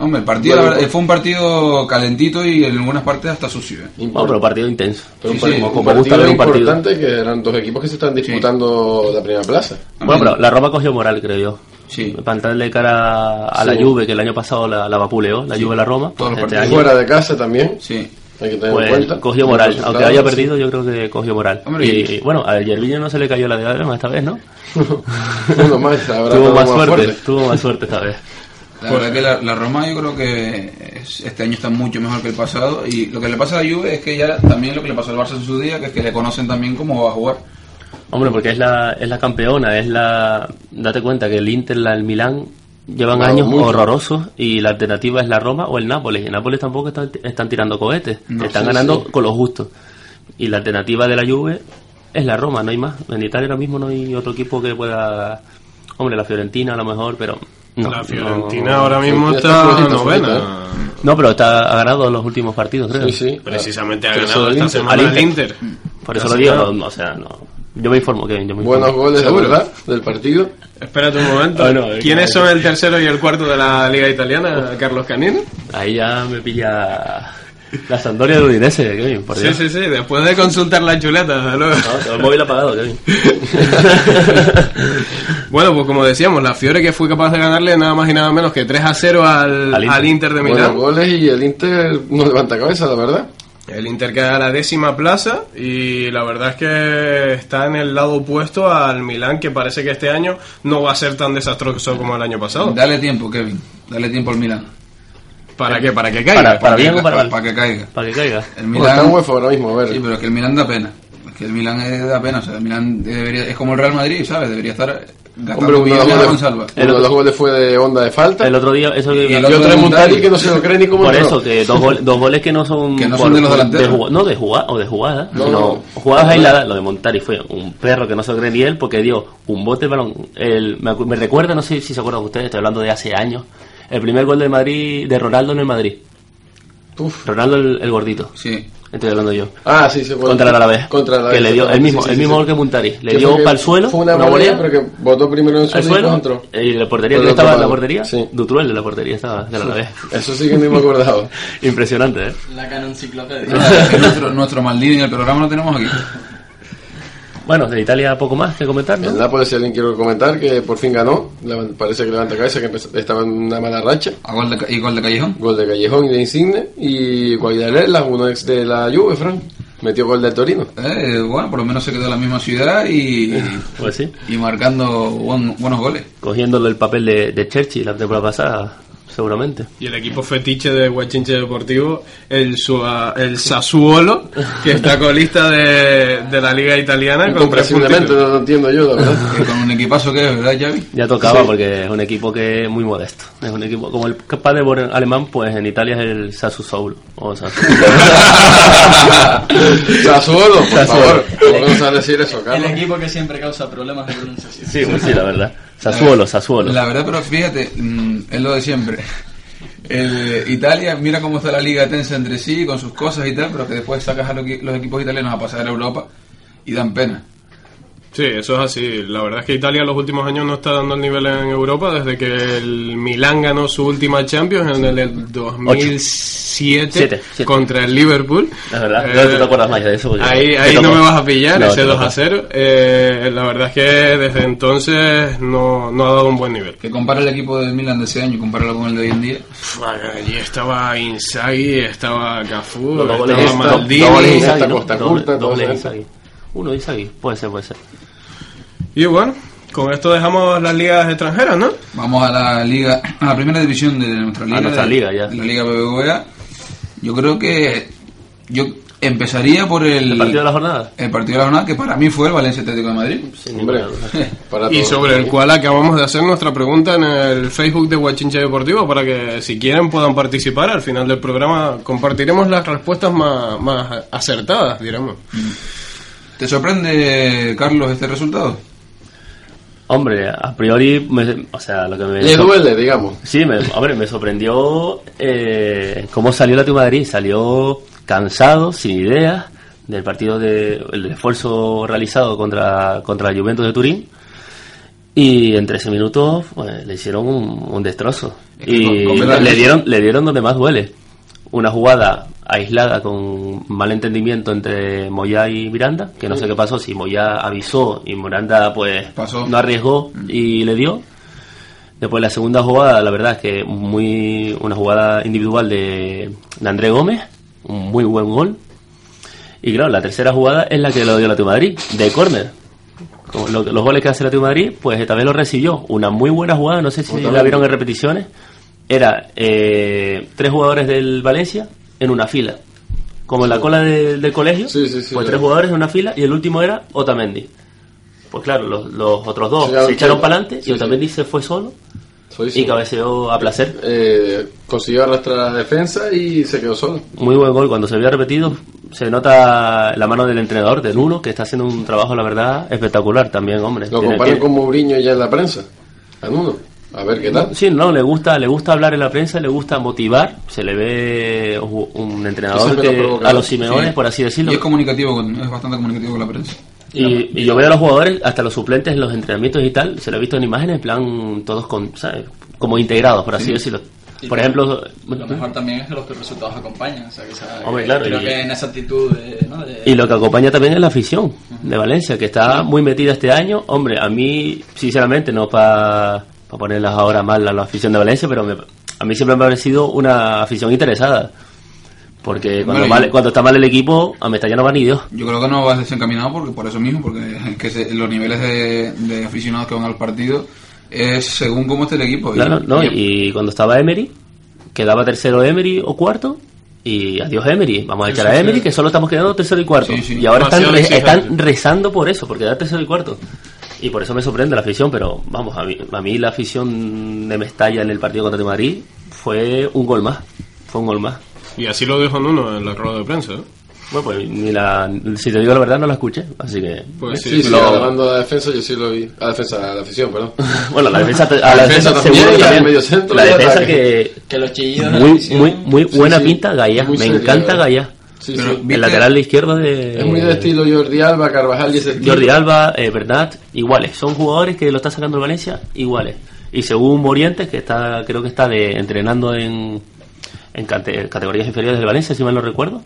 Hombre, el partido Bueno, verdad, fue un partido calentito y en algunas partes hasta sucio. ¿eh? Bueno, pero partido intenso. Pero un, Sí, par- sí, un como partido gusta ver un partido. importante que eran dos equipos que se están disputando la primera plaza. Bueno, pero la Roma cogió moral, creo yo. Sí. Para entrarle cara a la Sí. Juve, que el año pasado la, la vapuleó, la Juve la Roma. Todos los este partidos. año, Fuera de casa también, Sí. Hay que tener en pues cuenta. cogió moral. Aunque haya sí. perdido, yo creo que cogió moral. Hombre, y, y- bueno, a Yerviño no se le cayó la de Adrián esta vez, ¿no? Uno más, habrá tuvo más suerte, fuerte. tuvo más suerte esta vez. La verdad que la, la Roma yo creo que es- este año está mucho mejor que el pasado y lo que le pasa a la Juve es que ya también lo que le pasó al Barça en su día, que es que le conocen también cómo va a jugar. Hombre, porque es la, es la campeona, es la... Date cuenta que el Inter, la, el Milán, llevan años mucho. horrorosos y la alternativa es la Roma o el Nápoles. Y el Nápoles tampoco están, están tirando cohetes, No, están sí, ganando sí. con lo justo. Y la alternativa de la Juve es la Roma, no hay más. En Italia ahora mismo no hay otro equipo que pueda... Hombre, la Fiorentina a lo mejor, pero... No, la no- Fiorentina ahora mismo está está novena. No, pero está, ha ganado los últimos partidos, creo. Sí, sí. Precisamente ha Pero ganado esta Inter. semana Al el Inter. Por eso Casi lo digo, no, o sea, no... Yo me informo, Kevin, yo me Buenos informo. goles, de ¿Seguro? verdad, del partido. Espérate un momento. Ah, no, ¿Quiénes claro. son el tercero y el cuarto de la Liga Italiana? Carlos Canino. Ahí ya me pilla la Sandoria de Udinese, Kevin, por Sí, Dios. sí, sí. Después de consultar la chuleta. desde luego. No, el móvil apagado, Kevin. bueno, pues como decíamos, la Fiore que fue capaz de ganarle nada más y nada menos que 3 a 0 al, Al Inter. al Inter de Buenos Milán. goles y el Inter no levanta cabeza, la verdad. El Inter queda a la décima plaza y la verdad es que está en el lado opuesto al Milán, que parece que este año no va a ser tan desastroso como el año pasado. Dale tiempo, Kevin. Dale tiempo al Milan. ¿Para qué? ¿Para que caiga? Para- para bien para mal. para que caiga. Para que caiga. El Bueno, está en Milan, UEFA ahora mismo, a ver. sí, pero es que el Milan da pena. Es que el Milan da pena. O sea, el Milan debería, es como el Real Madrid, ¿sabes? Debería estar Hombre, uno de, los goles, de goles fue de onda de falta. El otro día, eso que... Y el y otro de de Montari que no se lo cree ni como Por eso, que dos, gol- dos goles que no son... Que no por- de los delanteros. jugada- no, de jugada, o de jugada. No, No, no. Jugadas aisladas. Lo de Montari fue un perro que no se lo cree ni él porque dio un bote de balón. El, me, recuerda, no sé si se acuerdan ustedes, estoy hablando de hace años, el primer gol del Madrid, de Ronaldo en el Madrid. Uf. Ronaldo el, el gordito. Sí. Estoy hablando yo. Ah, sí, se fue. Contra el Alavés. Contra el Alavés, Que le dio el mismo, sí, sí, el sí, mismo sí. gol que Montari. Le dio para el suelo, Fue una, una volea, pero que botó primero en el suelo y entró. Y la portería otro estaba en la portería, Sí. Dutruel de la portería estaba, de la Alavés. Eso sí que no me acordaba. Impresionante, ¿eh? La canon enciclopedia. Es nuestro, nuestro Maldini en el programa lo tenemos aquí. Bueno, de Italia poco más que comentar, ¿no? El Nápoles, si alguien quiere comentar, que por fin ganó. Parece que levanta cabeza, que empezó- estaba en una mala racha. A gol de, y gol de Callejón. Gol de Callejón y de Insigne. Y Guaidalella, uno ex de la Juve, Fran. Metió gol del Torino. Eh, bueno, por lo menos se quedó en la misma ciudad y, Pues sí. y marcando buen- buenos goles. Cogiéndole el papel de, de Churchill la temporada pasada. Seguramente. Y el equipo fetiche de Huachinche Deportivo, el, Sua- el Sassuolo, que está colista de, de la Liga Italiana. con puntitos. no lo entiendo yo, la verdad. Con un equipazo que es, ¿verdad, Xavi? Ya tocaba porque es un equipo que es muy modesto. Es un equipo como el Paderborn alemán, pues en Italia es el Sassuolo. O Sassuolo. Sassuolo, por Sassuolo. favor. ¿Cómo no sabes decir eso, El Carlos? equipo que siempre causa problemas de pronunciación. sí, pues sí, la verdad. Sassuolo, Sassuolo. La verdad, pero fíjate, mm, es lo de siempre. Italia, mira cómo está la liga tensa entre sí, con sus cosas y tal, pero que después sacas a los equipos italianos a pasar a Europa y dan pena. Sí, eso es así. La verdad es que Italia en los últimos años no está dando el nivel en Europa desde que el Milán ganó su última Champions en el 2007 Siete, siete. contra el Liverpool. Es verdad, Eh, no te acuerdas más de eso. porque Ahí, ahí no me vas a pillar, No, ese te 2 tocó. a 0. Eh, la verdad es que desde entonces no, no ha dado un buen nivel. Que compara el equipo del Milan de ese año y compáralo con el de hoy en día. Allí estaba Inzaghi, estaba Cafú, goles estaba Maldini. dos goles de esta Inzaghi, ¿no? Costa Doble- Curta, todo doble. Inzaghi. Uno de Inzaghi, puede ser, puede ser. Y bueno, con esto dejamos las ligas extranjeras, ¿no? Vamos a la liga, a la primera división de nuestra liga. nuestra de- liga, ya. la liga BBVA. Yo creo que yo empezaría por el, ¿El partido de la jornada? el partido de la jornada, que para mí fue el Valencia Atlético de Madrid. Sin Hombre, para Y sobre el cual acabamos de hacer nuestra pregunta en el Facebook de Huachinche Deportivo para que si quieren puedan participar. Al final del programa compartiremos las respuestas más, más acertadas, diremos. ¿Te sorprende, Carlos, este resultado? Hombre, a priori, me- o sea, lo que me... Le duele, digamos. Sí, me, hombre, me sorprendió eh, cómo salió Atlético de Madrid. Salió cansado, sin ideas, del partido de, el esfuerzo realizado contra, contra la Juventus de Turín. Y en 13 minutos pues, le hicieron un, un destrozo. Es que Y con- le dieron, le dieron donde más duele. Una jugada aislada con mal entendimiento entre Moyá y Miranda, que no sé qué pasó, si Moyá avisó y Miranda pues Pasó. no arriesgó y le dio. Después la segunda jugada, la verdad es que muy una jugada individual de, de André Gómez, un muy buen gol. Y claro, la tercera jugada es la que lo dio Atlético de Madrid, de córner. Lo- los goles que hace Atlético de Madrid, pues esta vez lo recibió. Una muy buena jugada, no sé si Otra la vez. vieron en repeticiones. Era eh, tres jugadores del Valencia en una fila. Como en la cola de- del colegio, Sí, sí, sí, pues tres jugadores en una fila y el último era Otamendi. Pues claro, los, los otros dos se echaron para adelante y Otamendi se fue solo Soy y cabeceó a placer. Eh, consiguió arrastrar la defensa y se quedó solo. Muy buen gol. Cuando se vio repetido, se nota la mano del entrenador, de Nuno, que está haciendo un trabajo, la verdad, espectacular también, hombre. Lo comparan con Mourinho ya en la prensa. A Nuno. A ver qué tal. Sí, no, le gusta, le gusta hablar en la prensa, le gusta motivar. Se le ve un entrenador que, a los Simeones, Sí. por así decirlo. Y es comunicativo, con- es bastante comunicativo con la prensa. Y, y yo veo a los jugadores, hasta los suplentes en los entrenamientos y tal, se lo he visto en imágenes, en plan, todos con, ¿sabes? como integrados, por así decirlo. Y Por lo- ejemplo, Lo mejor también es que los resultados acompañan. O sea, que esa- Hombre, que- claro, creo y- que en esa actitud de, ¿no? de- Y lo que acompaña también es la afición de Valencia, que está muy metida este año. Hombre, a mí, sinceramente, no para ponerlas ahora mal a la afición de Valencia, pero me- a mí siempre me ha parecido una afición interesada. Porque cuando, Bueno, mal- cuando está mal el equipo, a Mestalla no va ni Dios. Yo creo que no vas desencaminado porque por eso mismo, porque es que se- los niveles de, de aficionados que van al partido es según cómo esté el equipo. Y- Claro, ¿no? y- Y cuando estaba Emery, quedaba tercero Emery o cuarto. Y adiós Emery, vamos a echar a Emery sí. que solo estamos quedando tercero y cuarto. Sí. Y ahora están, re- están rezando por eso, porque da tercero y cuarto. Y por eso me sorprende la afición, pero vamos, a mí, a mí la afición de Mestalla en el partido contra el Madrid fue un gol más. Fue un gol más. Y así lo dijo Nuno en la rueda de prensa. ¿eh? Bueno, pues ni la, si te digo la verdad no la escuché, así que... Pues sí, Sí, sí, lo- hablando de la defensa, yo sí lo vi. A la defensa, a la afición, perdón. Bueno, la defensa, a la, La defensa, defensa también, seguro y al medio centro la defensa que... que los chillidos Muy, muy, muy buena sí. pinta Muy me encanta ¿verdad? Gaya. Sí, Pero sí. ¿viste? El lateral izquierdo de... Es muy de estilo Jordi Alba, Carvajal y ese estilo. Jordi Alba, eh, Bernat, iguales. Son jugadores que lo está sacando el Valencia, iguales. Y según Morientes, que está creo que está de, entrenando en, en cate- categorías inferiores del Valencia, si mal no recuerdo.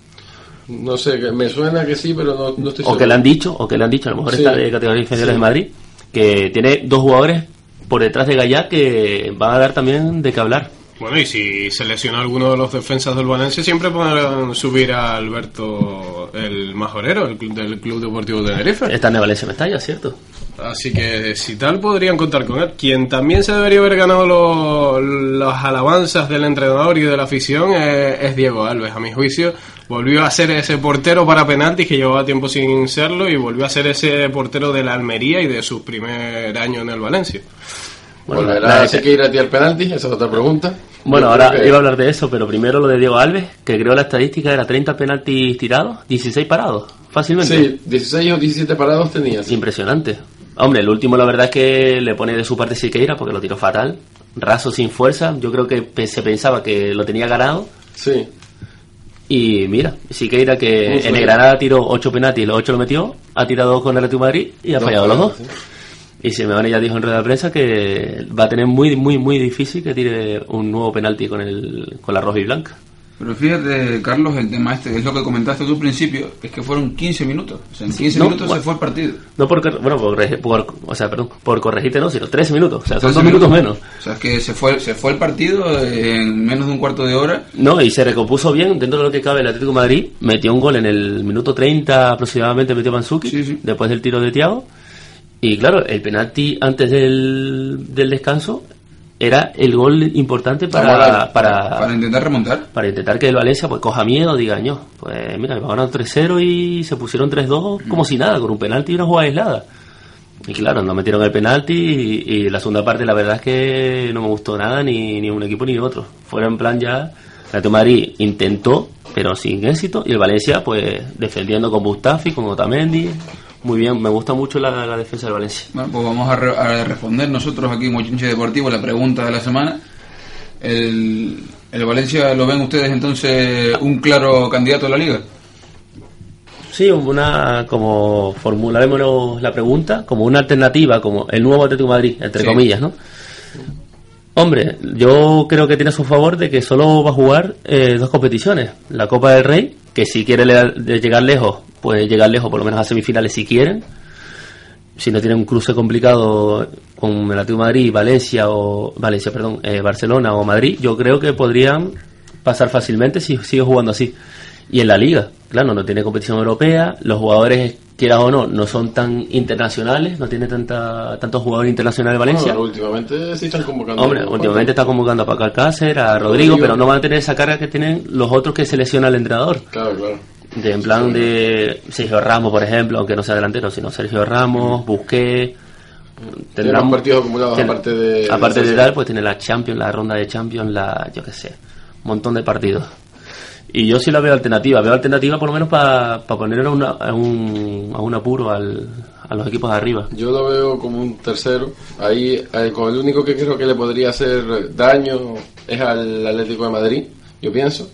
No sé, que me suena que sí, pero no, no estoy O seguro. que le han dicho, o que le han dicho, a lo mejor Sí. está de categorías inferiores Sí. de Madrid, que tiene dos jugadores por detrás de Gallá que van a dar también de qué hablar. Bueno, y si se lesiona alguno de los defensas del Valencia, siempre podrán subir a Alberto el Majorero, el club del Club Deportivo de Tenerife. Está en el Valencia Mestalla, ¿cierto? Así que si tal podrían contar con él. Quien también se debería haber ganado lo- las alabanzas del entrenador y de la afición es, es Diego Alves, a mi juicio. Volvió a ser ese portero para penaltis que llevaba tiempo sin serlo y volvió a ser ese portero de la Almería y de su primer año en el Valencia. Bueno, ¿Volverá así que ir a ti al penalti? Esa es otra pregunta. Bueno, Yo ahora que- iba a hablar de eso, pero primero lo de Diego Alves, que creo la estadística era 30 penaltis tirados, 16 parados, fácilmente. Sí, 16 o 17 parados tenía. sí. Impresionante. Hombre, el último la verdad es que le pone de su parte Siqueira porque lo tiró fatal. Raso sin fuerza. Yo creo que se pensaba que lo tenía ganado. Sí. Y mira, Siqueira que en el sí. Granada tiró 8 penaltis, los 8 lo metió, ha tirado con el de Madrid y ha Dos fallado los dos. penaltis, Y Simeone ya dijo en rueda de prensa que va a tener muy, muy, muy difícil que tire un nuevo penalti con, el, con la roja y blanca. Pero fíjate, Carlos, el tema este, es lo que comentaste tú al principio, es que fueron 15 minutos. O sea, en 15 No, minutos bueno. se fue el partido. No por, bueno, por, o sea, perdón, por corregirte no, sino 13 minutos. O sea, son 13 dos minutos menos. O sea, es que se fue, se fue el partido en menos de un cuarto de hora. No, y se recompuso bien dentro de lo que cabe el Atlético de Madrid. Metió un gol en el minuto 30 aproximadamente, metió Manzuki, Sí, sí. después del tiro de Thiago. Y claro, el penalti antes del, del descanso era el gol importante para, para, Para intentar remontar. para intentar que el Valencia pues coja miedo, diga, "Ño, pues mira, iba ganando 3-0 y se pusieron 3-2 como si nada, con un penalti y una jugada aislada. Y claro, no metieron el penalti y, y la segunda parte la verdad es que no me gustó nada, ni, ni un equipo ni otro. Fuera en plan ya, de Madrid intentó, pero sin éxito, y el Valencia pues defendiendo con Bustafi, con Otamendi. Muy bien, me gusta mucho la, la defensa del Valencia. Bueno, pues vamos a, re- a responder nosotros aquí en Mochinche Deportivo la pregunta de la semana. El, ¿El Valencia lo ven ustedes entonces un claro candidato a la liga? Sí, una como formularemos la pregunta como una alternativa, como el nuevo Atlético de Madrid, entre Sí. comillas, ¿no? Hombre, yo creo que tiene a su favor de que solo va a jugar eh, dos competiciones. La Copa del Rey, que si quiere le- de llegar lejos, puede llegar lejos, por lo menos a semifinales si quieren. Si no tiene un cruce complicado con el Atlético Madrid, Valencia o Valencia, perdón, eh, Barcelona o Madrid, yo creo que podrían pasar fácilmente si sigue jugando así. Y en la liga, claro, no tiene competición europea, los jugadores, quieras o no, no son tan internacionales, no tiene tanta, tantos jugadores internacionales Valencia. Bueno, últimamente sí están convocando. Hombre, últimamente está convocando a Paco Alcácer, a Rodrigo, Rodrigo. pero no van a tener esa carga que tienen los otros que selecciona el entrenador. Claro, claro. De, en plan de Sergio Ramos, por ejemplo, aunque no sea delantero, sino Sergio Ramos, Busqué. Tiene más partidos acumulados tiene- aparte de- Aparte de de tal, pues tiene la Champions, la ronda de Champions, la. yo qué sé, un montón de partidos. Y yo sí la veo alternativa, veo alternativa por lo menos para poner a, una, a, un, a un apuro al, a los equipos de arriba. Yo lo veo como un tercero. Ahí, eh, con el único que creo que le podría hacer daño es al Atlético de Madrid, yo pienso.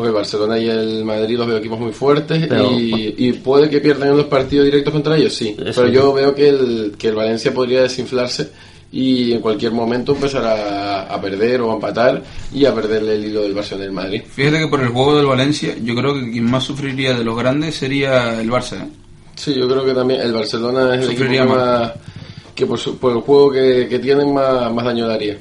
Porque el Barcelona y el Madrid los veo equipos muy fuertes Pero- y, y puede que pierdan en los partidos directos contra ellos, sí. Pero yo veo que el, que el Valencia podría desinflarse y en cualquier momento empezar a, a perder o a empatar y a perderle el hilo del Barcelona y el Madrid. Fíjate que por el juego del Valencia, yo creo que quien más sufriría de los grandes sería el Barça. ¿eh? Sí, yo creo que también el Barcelona es el equipo Sufriría que, más. más, que por, su- por el juego que, que tienen más, más daño daría.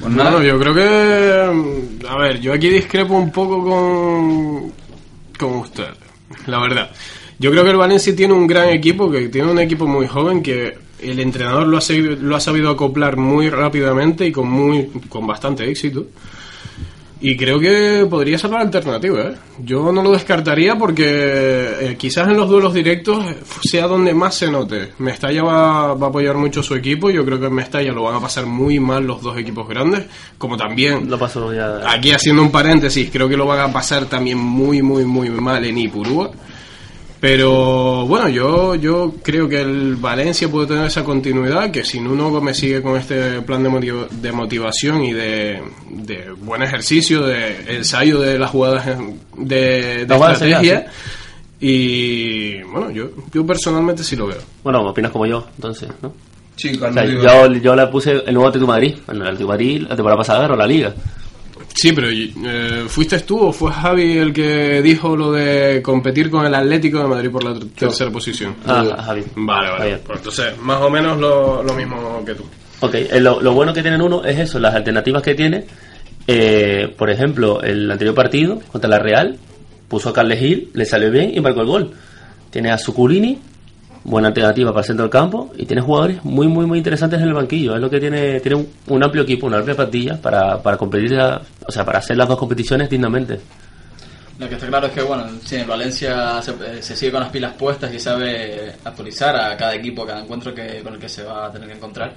Pues nada, Bueno, yo creo que. A ver, yo aquí discrepo un poco con. con usted, la verdad. Yo creo que el Valencia tiene un gran equipo, que tiene un equipo muy joven, que el entrenador lo ha, sabido, lo ha sabido acoplar muy rápidamente y con, muy, con bastante éxito. Y creo que podría ser la alternativa, ¿eh? Yo no lo descartaría porque eh, quizás en los duelos directos sea donde más se note. Mestalla va, va a apoyar mucho su equipo. Yo creo que en Mestalla lo van a pasar muy mal los dos equipos grandes. Como también, Lo paso ya. aquí haciendo un paréntesis, creo que lo van a pasar también muy, muy, muy mal en Ipurúa. Pero bueno, yo, yo creo que el Valencia puede tener esa continuidad, que si Nuno Gómez sigue con este plan de, motiv- de motivación y de, de buen ejercicio, de ensayo de las jugadas de, jugadas estrategia. Y bueno, yo, yo personalmente sí lo veo. Bueno, opinas como yo, entonces, ¿no? sí, O sea, yo, yo le puse el nuevo Atlético Madrid. Bueno, el Atlético Madrid la temporada pasada ganó la liga. Sí, pero eh, ¿fuiste tú o fue Javi el que dijo lo de competir con el Atlético de Madrid por la ter- tercera posición? Ah. Javi. Vale, vale. Pues entonces, más o menos lo, lo mismo que tú. Ok, eh, lo, lo bueno que tienen uno es eso, las alternativas que tiene. Eh, por ejemplo, el anterior partido contra la Real puso a Carles Gil, le salió bien y marcó el gol. Tiene a Sucurini, buena alternativa para el centro del campo y tiene jugadores muy, muy, muy interesantes en el banquillo. Es lo que tiene, tiene un, amplio equipo, una amplia plantilla para, para competir, o sea, para hacer las dos competiciones dignamente. Lo que está claro es que, bueno, sí, el Valencia se, eh, se sigue con las pilas puestas y sabe actualizar a cada equipo, a cada encuentro que, con el que se va a tener que encontrar,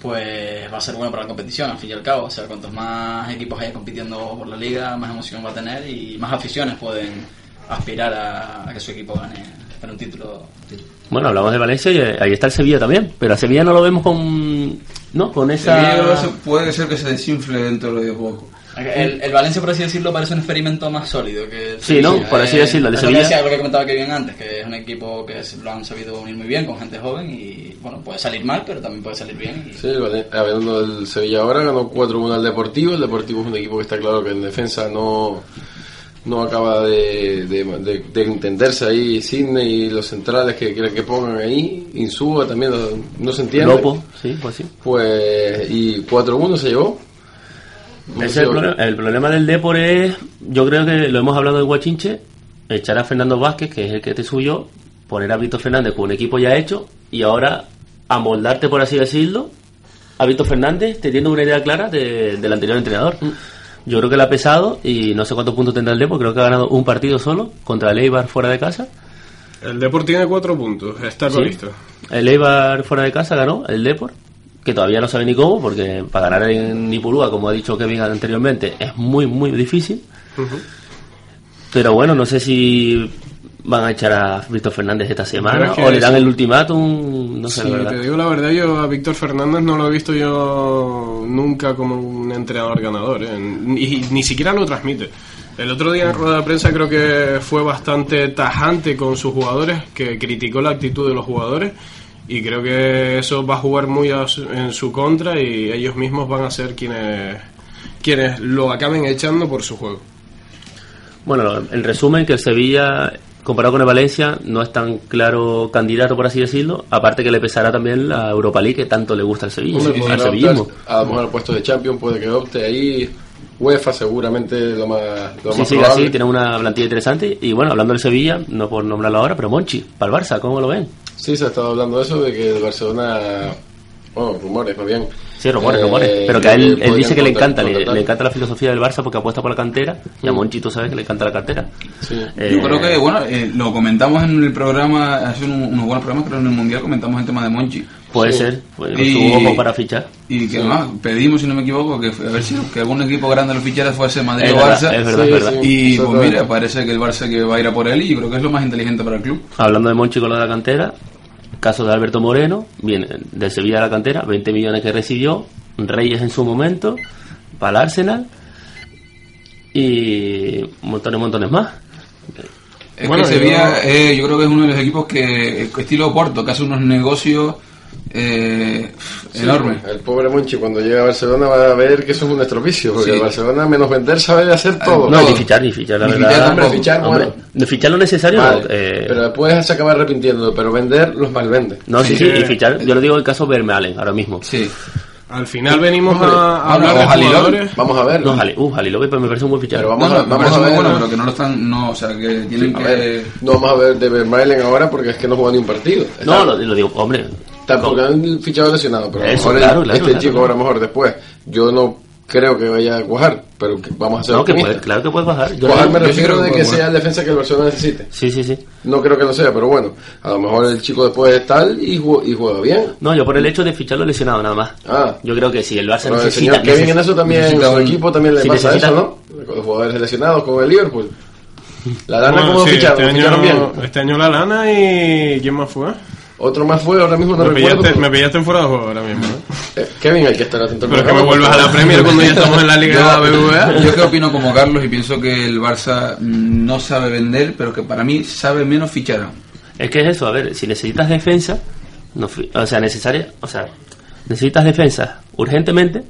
pues va a ser bueno para la competición, al fin y al cabo. O sea, cuantos más equipos haya compitiendo por la liga, más emoción va a tener y más aficiones pueden aspirar a, que su equipo gane gane un título. Bueno, hablamos de Valencia y eh, ahí está el Sevilla también, pero a Sevilla no lo vemos con, ¿no? Con Sevilla, esa... se- puede ser que se desinfle dentro de poco. El, el Valencia, por así decirlo, parece un experimento más sólido que el Sí, ¿no? Sevilla. Por así Eh, decirlo, el Sevilla- decía, lo que comentaba que bien antes, que es un equipo que lo han sabido unir muy bien con gente joven y, bueno, puede salir mal, pero también puede salir bien. y- Sí, vale. hablando del Sevilla ahora, ganó 4-1 al Deportivo. El Deportivo es un equipo que está claro que en defensa no, no acaba de, de, de- de entenderse ahí. Sidney y los centrales que quieren que pongan ahí. Insúa también no, no se entiende. Lopo, sí, pues sí. Pues, y 4-1 se llevó. Ese el, problema, el problema del Depor es, yo creo que lo hemos hablado en Guachinche, echar a Fernando Vázquez, que es el que te subió, poner a Víctor Fernández con un equipo ya hecho y ahora amoldarte, por así decirlo, a Víctor Fernández teniendo una idea clara de- del anterior entrenador. Yo creo que le ha pesado y no sé cuántos puntos tendrá el Depor, creo que ha ganado un partido solo contra el Eibar fuera de casa. El Deport tiene cuatro puntos, está Sí. colista. El Eibar fuera de casa ganó, el Depor, que todavía no sabe ni cómo, porque para ganar en Nipurúa, como ha dicho Kevin anteriormente, es muy, muy difícil. Pero bueno, no sé si van a echar a Víctor Fernández esta semana o le dan el ultimátum, no sé Sí, te digo la verdad, yo a Víctor Fernández no lo he visto yo nunca como un entrenador ganador, ¿eh? ni, ni siquiera lo transmite. El otro día en rueda de prensa creo que fue bastante tajante con sus jugadores, que criticó la actitud de los jugadores y creo que eso va a jugar muy a su- en su contra y ellos mismos van a ser quienes, quienes lo acaben echando por su juego. Bueno, en resumen, que el Sevilla, comparado con el Valencia, no es tan claro candidato, por así decirlo. Aparte que le pesará también la Europa League, que tanto le gusta al Sevilla, Hombre, al sevillismo. a lo mejor al puesto de Champions, puede que opte ahí. UEFA seguramente lo más, lo Sí, más sí, probable. así, tiene una plantilla interesante. Y bueno, hablando del Sevilla, no por nombrarlo ahora, pero Monchi, para el Barça, ¿cómo lo ven? Sí, se ha estado hablando de eso, de que el Barcelona... Bueno, rumores, más bien. Sí, rumores, Eh, rumores. Pero que a él, él dice que le encanta, le, encanta la filosofía del Barça porque apuesta por la cantera. Y a Monchi tú sabes que le encanta la cartera. Sí. Eh, Yo creo que, bueno, eh, lo comentamos en el programa, hace un- unos buenos programas, creo en el Mundial comentamos el tema de Monchi. Puede Sí. ser, pues, Y- para fichar. Y que además pedimos, si no me equivoco, que a ver si que algún equipo grande lo fichara fuese Madrid Es o verdad, Barça. es verdad, Sí, es verdad. sí. Y pues mira, parece que el Barça que va a ir a por él y yo creo que es lo más inteligente para el club. Hablando de Monchi con lo de la cantera, caso de Alberto Moreno, viene de Sevilla a la cantera, 20 millones que recibió, Reyes en su momento, para el Arsenal y montones, montones más. Es Bueno, que yo- Sevilla, eh, yo creo que es uno de los equipos que, estilo Porto, que hace unos negocios eh, Sí, enormes. El pobre Monchi cuando llegue a Barcelona va a ver que eso es un estropicio, porque Sí. el Barcelona menos vender sabe hacer todo. No, ni fichar, ni fichar, la Ni verdad. fichar, Hombre, fichar, Hombre, bueno. de fichar lo necesario, Vale, no, eh, pero después se acaba arrepintiendo, pero vender los mal vende. no, sí, Sí, sí, que- y fichar, yo lo digo en el caso Vermealen, ahora mismo. Sí. Al final venimos a, hablar de jugadores. Vamos a ver. No, Jali, uh, Jali López me parece un buen fichaje. Pero vamos no, a, vamos a ver. bueno, pero que no lo están, no, o sea, que tienen A que... ver, no vamos a ver de Vermaelen ahora porque es que no juega ni un partido. no, lo digo, hombre. Tampoco han fichado lesionado, pero a lo Eso, mejor el- claro, claro, este claro, chico claro. ahora mejor después. Yo no creo que vaya a cuajar, pero que vamos a ser No, que puede, claro que puedes bajar. Yo Cuajar me yo sí refiero de que que puede sea el defensa que el Barcelona necesite. Sí, sí, sí. No creo que lo sea, pero bueno, a lo mejor el chico después es tal y, ju- y juega bien. No, yo por el hecho de ficharlo lesionado nada más. Ah, Yo creo que si el Barça pero el necesita... señor Kevin neces- en eso también, necesita su un- equipo también le si pasa necesita- eso, ¿no? Con los jugadores lesionados con el Liverpool. La lana Bueno, como sí, ficharon, este, ¿Lo ficharon año, bien. este año la lana y... ¿Quién más fue? Otro más fue, ahora mismo no me, recuerdo. pillaste, pero- me pillaste en fuera de juego ahora mismo. ¿eh? Eh, Kevin, hay que estar atento al Pero es que me vuelvas a la Premier cuando ya estamos en la Liga Yo, BBVA. yo que opino como Carlos y pienso que el Barça no sabe vender, pero que para mí sabe menos fichar. aún. Es que es eso, a ver, si necesitas defensa, no fi- o sea, necesaria, o sea, necesitas defensa urgentemente,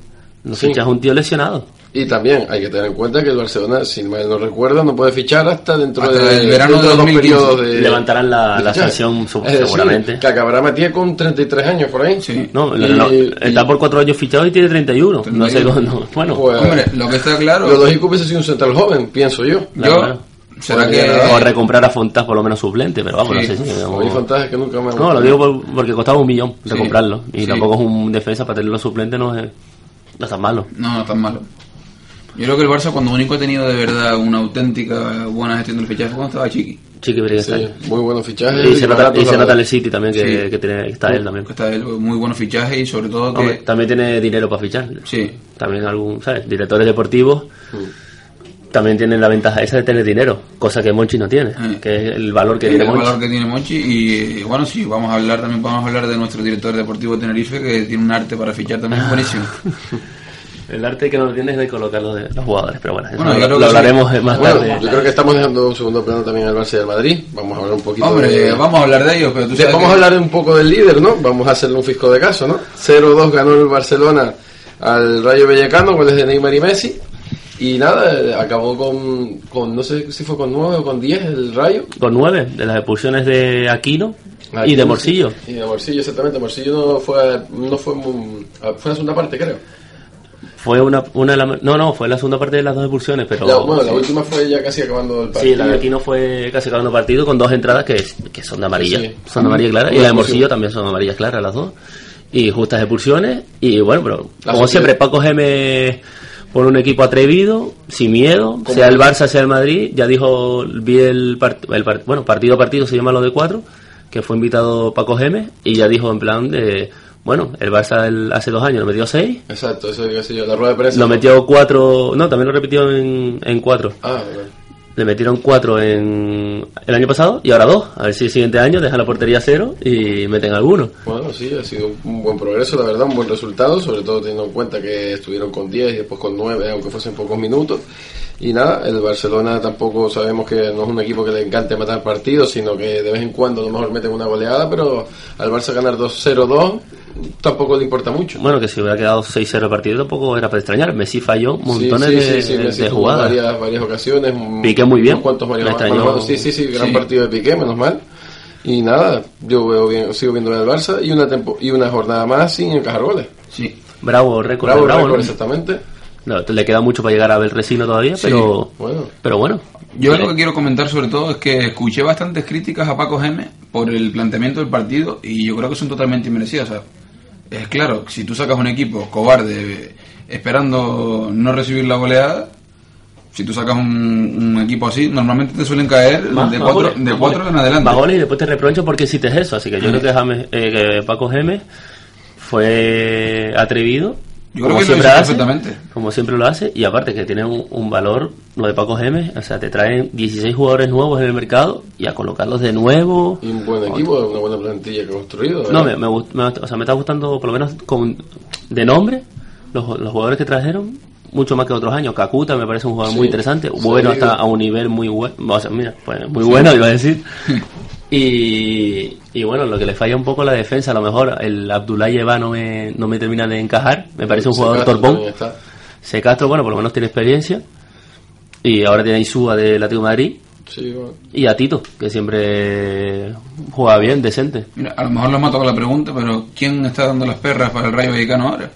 no Sí. fichas un tío lesionado. Y también hay que tener en cuenta que el Barcelona, si mal no recuerdo, no puede fichar hasta dentro Hasta de, el verano dentro de dos 2015. periodos de Levantarán la- la sanción, Es decir, seguramente. que acabará Matías con 33 años por ahí. Sí. No, Y- no, y- está por cuatro años fichado y tiene 31. No sé 31. cómo, no, bueno, Pues, Hombre, lo que está claro... lo lógico hubiese sido un central joven, pienso yo. Claro, yo, claro. ¿Será Bueno, que.? ya O recomprar a Fontás por lo menos suplente, pero vamos, Sí. no sé que nunca me ha No, lo digo por- porque costaba un millón Sí. recomprarlo. Y Sí. tampoco es un defensa para tenerlo suplente, no es, no es tan malo. No, no tan malo. Yo creo que el Barça, cuando único ha tenido de verdad una auténtica buena gestión del fichaje, fue cuando estaba Chiqui. Chiqui Sí, ahí. muy buenos fichajes. Y se nota, y se el City también que, Sí. que tiene- que está él también. Que Está él, muy buenos fichajes y sobre todo que. Hombre, también tiene dinero para fichar. Sí, También algún, ¿sabes? Directores deportivos Mm. También tienen la ventaja esa de tener dinero, cosa que Monchi no tiene, Mm. que es el valor que el tiene Monchi. valor que tiene Monchi y bueno sí vamos a hablar también vamos a hablar de nuestro director deportivo de Tenerife que tiene un arte para fichar también buenísimo El arte que no tiene es de colocar los, de- los jugadores, pero bueno, eso Bueno, lo, lo sí. hablaremos eh, más Bueno, tarde. yo creo que estamos dejando un segundo plano también al Barça y al Madrid. Vamos a hablar un poquito hombre de... vamos a hablar de ellos pero tú de- sabes vamos que- a hablar un poco del líder, ¿no? Vamos a hacerle un fisco de caso, ¿no? 0-2 ganó el Barcelona al Rayo Vallecano, goles de Neymar y Messi. Y nada, acabó con, con, no sé si fue con 9 o con 10 el Rayo. Con nueve de las expulsiones de Aquino y de Morcillo. Y de Morcillo, exactamente. Morcillo no fue, no fue, muy- ah, fue la segunda parte, creo. Fue una, una de las- no, no, fue la segunda parte de las dos expulsiones, pero La, bueno, la última fue ya casi acabando el partido. sí, la de Aquino fue casi acabando partido con dos entradas que, que son de amarilla, Sí. son de amarilla clara, y la de. Morcillo también son de amarilla clara las dos. Y justas expulsiones, y bueno, pero como siempre, Paco Geme por un equipo atrevido, sin miedo, sea el Barça, sea el Madrid, ya dijo, vi el, part- el part- bueno, partido a partido se llama lo de cuatro, que fue invitado Paco Geme, y ya dijo en plan de, bueno, el Barça el- hace dos años lo metió seis, Exacto, eso digo así yo. La rueda de prensa. lo metió cuatro, no, también lo repitió en, en cuatro. Ah, bueno. Le metieron cuatro en el año pasado y ahora dos. A ver si el siguiente año dejan la portería cero y meten alguno. Bueno, sí, ha sido un buen progreso, la verdad, un buen resultado, sobre todo teniendo en cuenta que estuvieron con 10 y después con 9, aunque fuesen pocos minutos. Y nada, el Barcelona tampoco sabemos que no es un equipo que le encante matar partidos, sino que de vez en cuando a lo mejor meten una goleada, pero al Barça ganar 2-0-2 tampoco le importa mucho. Bueno, que si hubiera quedado 6-0 el partido tampoco era para extrañar. Messi falló montones sí, de, sí, sí, Messi de jugadas. Varias, varias ocasiones. Piqué muy bien. unos cuantos varios extrañó. Sí, sí, sí, gran Sí. partido de Piqué, menos mal. Y nada, yo veo bien, sigo viendo bien al Barça y una tempo, y una jornada más sin encajar goles. sí Bravo, récord Bravo, de Bravo, récord, ¿no? exactamente. No, le queda mucho para llegar a Belresino todavía, Sí, pero Bueno, pero bueno. Yo lo que quiero comentar sobre todo es que escuché bastantes críticas a Paco Geme por el planteamiento del partido y yo creo que son totalmente inmerecidas. O sea, es claro, si tú sacas un equipo cobarde esperando no recibir la goleada, si tú sacas un, un equipo así, normalmente te suelen caer Más- de más cuatro, goles, de cuatro goles. en adelante. Más goles y después te reprocho porque hiciste eso. Así que yo creo que, James, eh, que Paco Gemes fue atrevido. Yo creo como que lo siempre hizo hace, perfectamente. Como siempre lo hace. Y aparte que tiene un, un valor, lo de Paco Gemes. O sea, te traen 16 jugadores nuevos en el mercado y a colocarlos de nuevo. y un buen equipo, una buena plantilla que ha construido. No, ¿verdad? me, me, gust- me- o sea, me está gustando, por lo menos con, de nombre, los, los jugadores que trajeron, mucho más que otros años. Kakuta me parece un jugador Sí, muy interesante, bueno hasta a un nivel muy bueno, o sea, mira, pues, muy bueno iba a decir. Y, y bueno, lo que le falla un poco la defensa, a lo mejor el Abdullah Eva no me, no me termina de encajar, me parece un Se jugador torpón. también está. Se Castro, bueno, por lo menos tiene experiencia. Y ahora tiene a Isúa de Atlético de Madrid. Sí, bueno. Y a Tito, que siempre juega bien, decente. Mira, a lo mejor lo mato con la pregunta, pero ¿quién está dando las perras para el Rayo Vallecano ahora?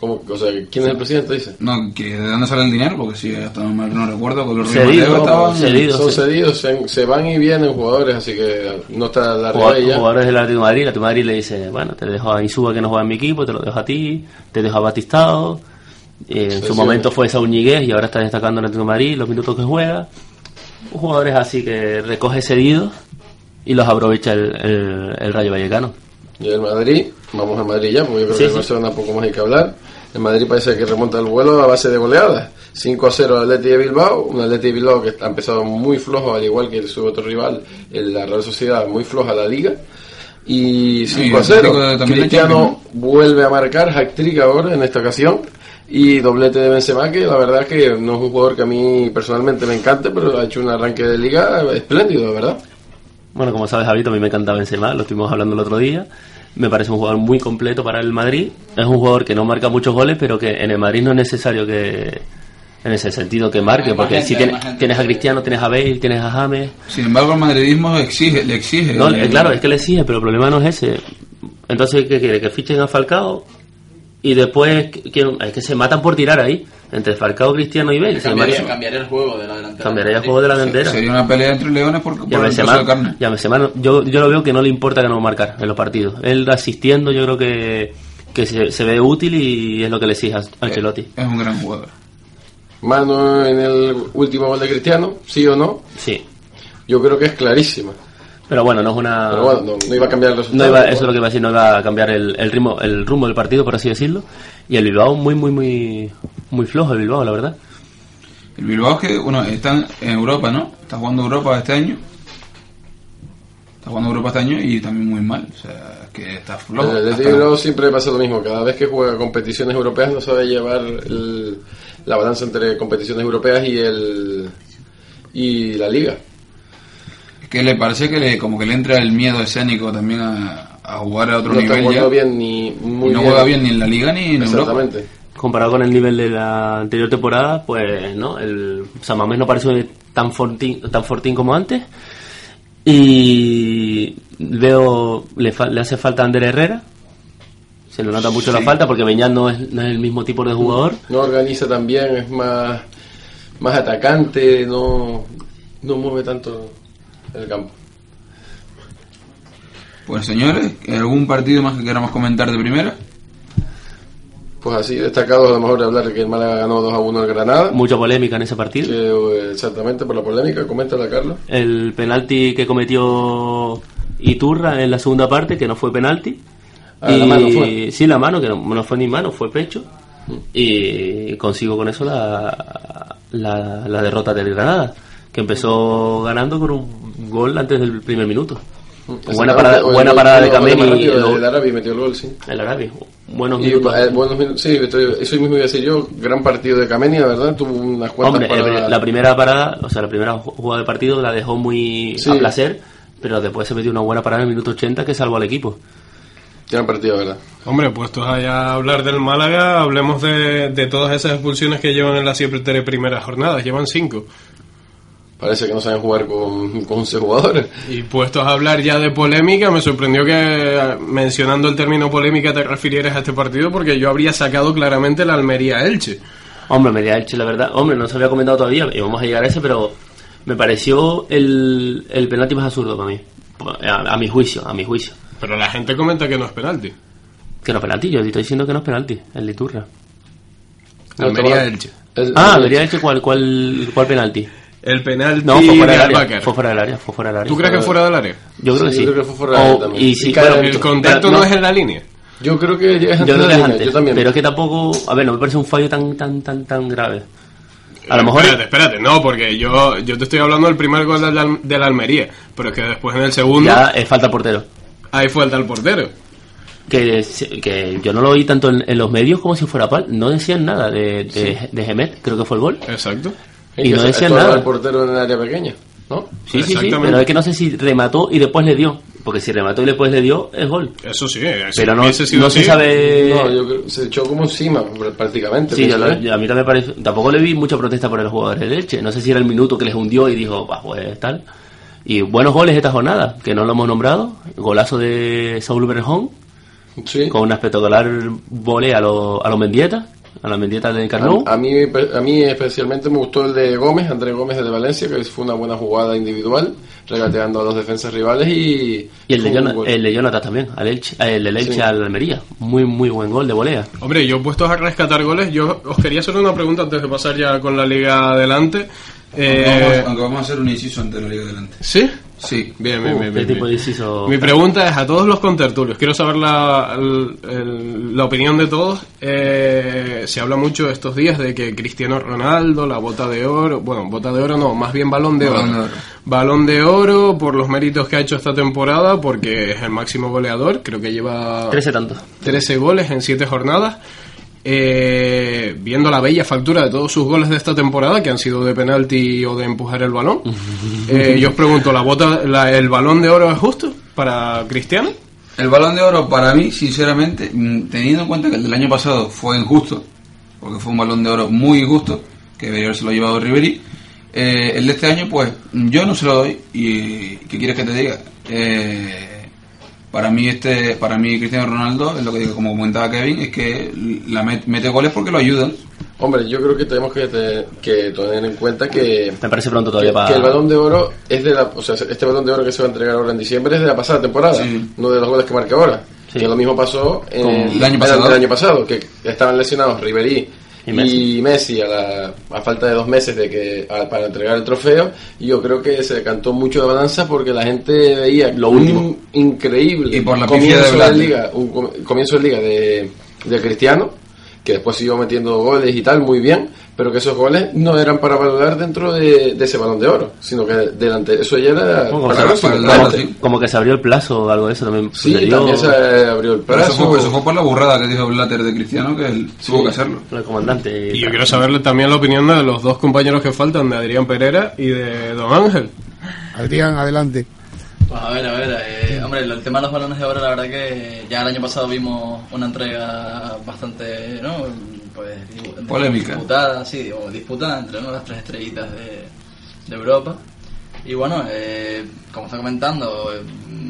¿Cómo? O sea, ¿quién es el presidente? Dice. No, que ¿de dónde sale el dinero? Porque si hasta no, no recuerdo, con los Cedido, Mateo estaban... cedido. Son cedidos, se, se van y vienen jugadores, así que no está la ya. jugadores del Atlético de Madrid, el Atlético Madrid le dice, bueno, te dejo a Insúa que no juega en mi equipo, te lo dejo a ti, te dejo a Batistado. Y en Sí, su sí. momento fue Saúl Ñiguez y ahora está destacando en el Atlético de Madrid los minutos que juega. Jugadores así que recoge cedidos y los aprovecha el, el, el Rayo Vallecano. Y el Madrid, vamos al Madrid ya, porque yo creo Sí, que el sí. Barcelona poco más hay que hablar. El Madrid parece que remonta el vuelo a base de goleadas. 5 a 0 al Atleti de Bilbao, un Atleti de Bilbao que ha empezado muy flojo, al igual que su otro rival, el- la Real Sociedad, muy floja la liga. Y 5 a el 0. Atlético también Cristiano vuelve a marcar hat-trick ahora en esta ocasión. Y doblete de Benzema, que la verdad es que no es un jugador que a mí personalmente me encante, pero ha hecho un arranque de liga espléndido, ¿verdad? Bueno, como sabes, Javito, a mí me encanta Benzema, lo estuvimos hablando el otro día. Me parece un jugador muy completo para el Madrid. Es un jugador que no marca muchos goles, pero que en el Madrid no es necesario que, en ese sentido, que marque, porque gente, si hay tiene- más gente. tienes a Cristiano, tienes a Bale, tienes a James. Sin embargo, el madridismo exige, le exige. No, el- eh, claro, es que le exige, pero el problema no es ese. Entonces, ¿qué quiere? Que fichen a Falcao y después que- es que se matan por tirar ahí. Entre Falcao, Cristiano y Bale. Cambiaría, el juego de la delantera. cambiaría el juego de la delantera. Sería una pelea entre leones por, por el de carne. y a Benzema, yo, yo lo veo que no le importa que no marcar en los partidos. Él asistiendo, yo creo que, que se, se ve útil y es lo que le exige a Ancelotti. Es un gran jugador. Mano en el último gol de Cristiano, sí o no, Sí. yo creo que es clarísima. Pero bueno, no es una. Pero bueno, no, no iba a cambiar el No resultado. iba, eso es lo que iba a decir, no iba a cambiar el, el ritmo, el rumbo del partido, por así decirlo. Y el Bilbao muy, muy, muy, muy flojo, el Bilbao, la verdad. El Bilbao es que, bueno, está en Europa, ¿no? Está jugando Europa este año. Está jugando Europa este año y también muy mal. O sea, es que está flojo. El Bilbao siempre pasa lo mismo. Cada vez que juega competiciones europeas no sabe llevar el- la balanza entre competiciones europeas y el y la liga. Es que le parece que le, como que le entra el miedo escénico también a, a jugar a otro no está nivel ya. bien ni muy no bien. juega bien ni en la Liga ni en Europa. Exactamente. Comparado con el nivel de la anterior temporada, pues no, el Samamés no parece tan fortín, tan fortín como antes. Y veo, le, fa- le hace falta a Ander Herrera. Se le nota mucho la falta porque Beñat no es, no es el mismo tipo de jugador. No organiza tan bien, es más más atacante, no no mueve tanto el campo. Pues señores, ¿algún partido más que queramos comentar de primera? Pues así destacado a lo mejor hablar de que el Málaga ganó 2 a 1 al Granada. Mucha polémica en ese partido. Que, eh, exactamente por la polémica, coméntala Carlos. El penalti que cometió Iturra en la segunda parte, que no fue penalti. Ah, la mano fue. Sí, la mano, que no, no fue ni mano, fue pecho. Y consigo con eso la, la, la derrota del Granada, que empezó ganando con un gol antes del primer minuto. Buena parada, el buena parada de el más y El Arabi metió el gol, sí. el Arabi. Buenos Y, minutos. eh, buenos minutos, sí, estoy- eso mismo iba a decir yo. Gran partido de Cameni, la verdad, tuvo unas cuantas Hombre, el- paradas. la primera parada, o sea, la primera ju- jugada del partido la dejó muy Sí. a placer, pero después se metió una buena parada en el minuto 80 que salvó al equipo. Gran partido, ¿verdad? Hombre, puestos allá a hablar del Málaga, hablemos de, de todas esas expulsiones que llevan en las siete primeras jornadas. Llevan cinco. Parece que no saben jugar con, con 11 jugadores. Y puestos a hablar ya de polémica, me sorprendió que eh, mencionando el término polémica te refirieras a este partido porque yo habría sacado claramente la Almería Elche. Hombre, Media Elche, la verdad. Hombre, no se había comentado todavía y vamos a llegar a ese, pero me pareció el, el penalti más absurdo para mí. A, a mi juicio, a mi juicio. Pero la gente comenta que no es penalti. Que no es penalti, yo estoy diciendo que no es penalti, el de Iturra. Almería Elche. El- Ah, el- Media Elche, ¿cuál, cuál, cuál penalti? El penalti No, fue fuera de del área. Albacar. Fue fuera del área, fue fuera del área. ¿Tú crees que fuera del área? Yo creo que Sí, sí. yo creo que fue fuera del área O- también. y sí, bueno, El contacto no es en la línea. Yo creo que es Yo antes creo de que la es antes, yo también. pero es que tampoco, a ver, no me parece un fallo tan tan tan tan grave. A lo mejor Espérate, espérate, no, porque yo, yo te estoy hablando del primer gol de la, de la Almería, pero es que después en el segundo, ya es falta al portero. ahí falta el portero. Que, que yo no lo oí tanto en, en los medios como si fuera pal. No decían nada de, de, de Gemet, creo que fue el gol. Exacto. Y no estorba nada. el portero en el área pequeña, ¿no? Sí, sí, sí, pero es que no sé si remató y después le dio. Porque si remató y después le dio, es gol. Eso sí, eh, Pero no, no se sabe... No, yo creo se echó como encima prácticamente. Sí, yo lo- a mí también me parece. Tampoco le vi mucha protesta por el jugador de leche. No sé si era el minuto que les hundió y dijo, bah, pues tal. Y buenos goles esta jornada, que no lo hemos nombrado. Golazo de Saúl Berjón, Sí. con una espectacular volea a los a los Mendieta, a las Mendieta de Carnot. A, a mí, a mí especialmente me gustó el de Gómez, Andrés Gómez de Valencia, que fue una buena jugada individual, regateando a los defensas rivales y... Y el de, Jonathan, el de Jonathan también, al Elche, el del Elche Sí. al Almería. Muy, muy buen gol de volea. Hombre, yo puestos a rescatar goles, yo os quería hacer una pregunta antes de pasar ya con la liga adelante. Aunque Eh, vamos, aunque vamos a hacer un inciso ante la Liga Adelante. ¿Sí? Sí. Bien, bien, Uh, bien. ¿Qué bien, tipo bien. de inciso? Mi pregunta es a todos los contertulios. Quiero saber la, el- el- la opinión de todos. Eh, se habla mucho estos días de que Cristiano Ronaldo, la bota de oro, bueno, bota de oro no, más bien balón de Balón oro. de oro. Balón de oro por los méritos que ha hecho esta temporada, porque es el máximo goleador. Creo que lleva 13 tantos. 13 goles en 7 jornadas. Eh, viendo la bella factura de todos sus goles de esta temporada, que han sido de penalti o de empujar el balón, eh, yo os pregunto, ¿la bota, la- ¿el balón de oro es justo para Cristiano? El balón de oro para mí, sinceramente, mm, teniendo en cuenta que el del año pasado fue injusto, porque fue un balón de oro muy injusto, que debería haberse lo llevado Ribery, eh, el de este año, pues yo no se lo doy. ¿Y qué quieres que te diga? Eh, para mí este para mí Cristiano Ronaldo es lo que digo como comentaba Kevin es que la met- mete goles porque lo ayudan Hombre, yo creo que tenemos que, te- que tener en cuenta que, Me parece pronto todavía que, para... que el balón de oro es de la. O sea, este balón de oro que se va a entregar ahora en diciembre es de la pasada temporada, Sí. no de los goles que marca ahora. Sí. Que lo mismo pasó en- el año pasado. el año pasado, que estaban lesionados Ribery Y y Messi. A, la, a falta de dos meses de que a- para entregar el trofeo. Y yo creo que se cantó mucho de balanza porque la gente veía Lo un último. increíble Y por la pifia de comienzo de, liga, un com- comienzo de liga de, de Cristiano que después siguió metiendo goles y tal, muy bien, pero que esos goles no eran para valorar dentro de, de ese balón de oro, sino que delante, eso ya era Como, para que- para el como sí. se abrió el plazo o algo de eso también. Sí, sucedió. también se abrió el Pero eso plazo. fue, eso fue por la burrada que dijo Blatter de Cristiano, que él tuvo que hacerlo. El comandante. Y yo quiero saber también la opinión de los dos compañeros que faltan, de Adrián Pereira y de Don Ángel. Adrián, adelante. Pues a ver, a ver, eh, hombre, el tema de los balones de oro, la verdad que ya el año pasado vimos una entrega bastante, ¿no? Pues Polémica. disputada, sí, o disputada entre ¿no? las tres estrellitas de, de Europa. Y bueno, eh, como está comentando, eh,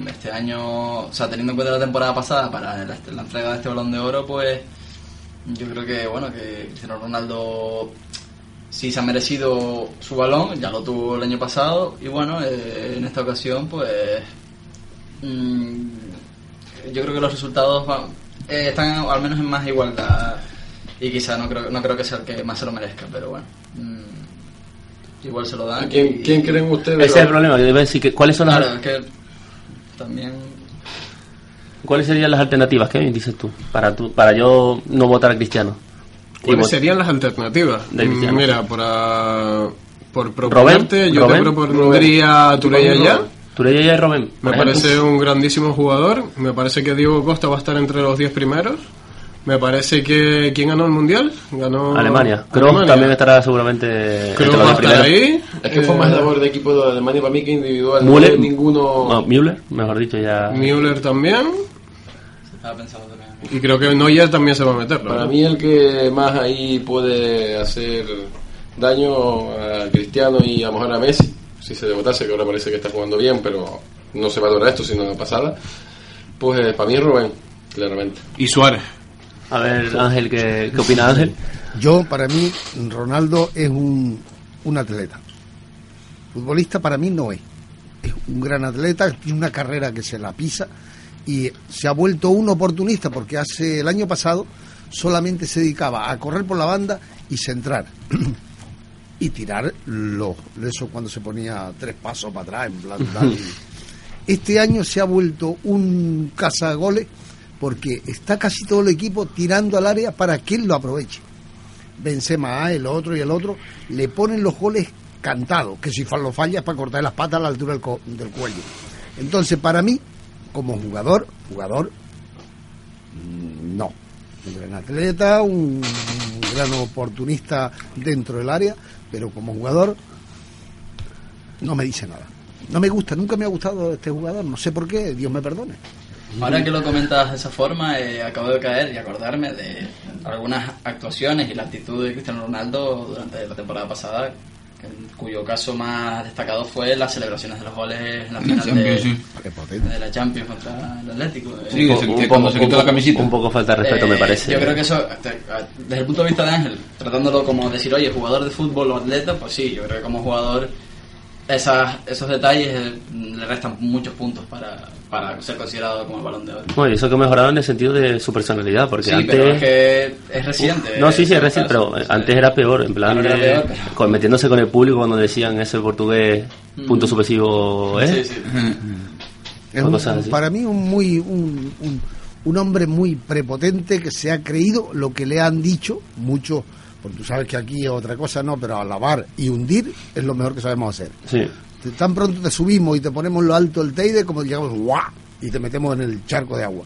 este año, o sea, teniendo en cuenta la temporada pasada para la, la entrega de este balón de oro, pues yo creo que, bueno, que Cristiano Ronaldo sí se ha merecido su balón, ya lo tuvo el año pasado, y bueno, eh, en esta ocasión, pues. mm, yo creo que los resultados van- eh, están al menos en más igualdad, y quizá no creo, no creo que sea el que más se lo merezca, pero bueno. mm, igual se lo dan. ¿A quién, y- quién creen ustedes? Ese es el problema. a decir que ¿cuáles son las, Claro, es que también. ¿Cuáles serían las alternativas? ¿Qué dices tú? Para, tú, para yo no votar a Cristiano. Y ¿Cuáles serían las alternativas? Mm, Mira, por, por proponerte, yo Robén, te propondría a Turella Robén. ya. Turella y Robben. Me parece un grandísimo jugador. Me parece que Diego Costa va a estar entre los 10 primeros. Me parece que. ¿Quién ganó el mundial? Ganó. Alemania. Kroos también estará seguramente Kroos va a estar primeros. ahí. Es que fue Eh, más labor de equipo de Alemania para mí que individual. Müller. No, ninguno. No, Müller, mejor dicho, ya. Müller también. Estaba pensando también. Y creo que Neuer también se va a meter. ¿no? Para mí el que más ahí puede hacer daño a Cristiano y a lo mejor a Messi, si se votase, que ahora parece que está jugando bien, pero no se valora esto, sino la pasada, pues eh, para mí es Rubén, claramente. Y Suárez. A ver, Ángel, ¿qué, qué opina Ángel? Yo, para mí, Ronaldo es un, un atleta. Futbolista para mí no es. Es un gran atleta, tiene una carrera que se la pisa y se ha vuelto un oportunista porque hace el año pasado solamente se dedicaba a correr por la banda y centrar. y tirar los eso cuando se ponía tres pasos para atrás en plan tal. este año se ha vuelto un cazagoles porque está casi todo el equipo tirando al área para que él lo aproveche Benzema el otro y el otro le ponen los goles cantados que si lo falla es para cortar las patas a la altura del, co- del cuello entonces para mí como jugador jugador mm, no. Un gran atleta un, gran oportunista dentro del área pero como jugador no me dice nada. No me gusta nunca me ha gustado este jugador no sé por qué Dios me perdone. Ahora que lo comentas de esa forma, eh, acabo de caer y acordarme de algunas actuaciones y la actitud de Cristiano Ronaldo durante la temporada pasada, cuyo caso más destacado fue las celebraciones de los goles en la final de, sí. La Champions contra el Atlético. Eh, Sí, que se- que cuando se quitó la camisita. Un poco falta de respeto, eh, me parece. Yo creo que eso, te- desde el punto de vista de Ángel, tratándolo como decir, oye, jugador de fútbol o atleta, pues sí, yo creo que como jugador esas, esos detalles eh, le restan muchos puntos para, para ser considerado como el balón de oro. Bueno, y eso que ha mejorado en el sentido de su personalidad, porque Sí, antes... pero es que es reciente. No, sí, sí, es reciente, pero antes era peor, en plan era peor, pero- con- metiéndose con el público cuando decían ese portugués punto supresivo, ¿eh? Sí, sí. Es un- para mí un muy un, un, un hombre muy prepotente que se ha creído lo que le han dicho muchos porque tú sabes que aquí otra cosa no pero alabar y hundir es lo mejor que sabemos hacer Sí. Tan pronto te subimos y te ponemos lo alto el Teide como llegamos ¡guau! y te metemos en el charco de agua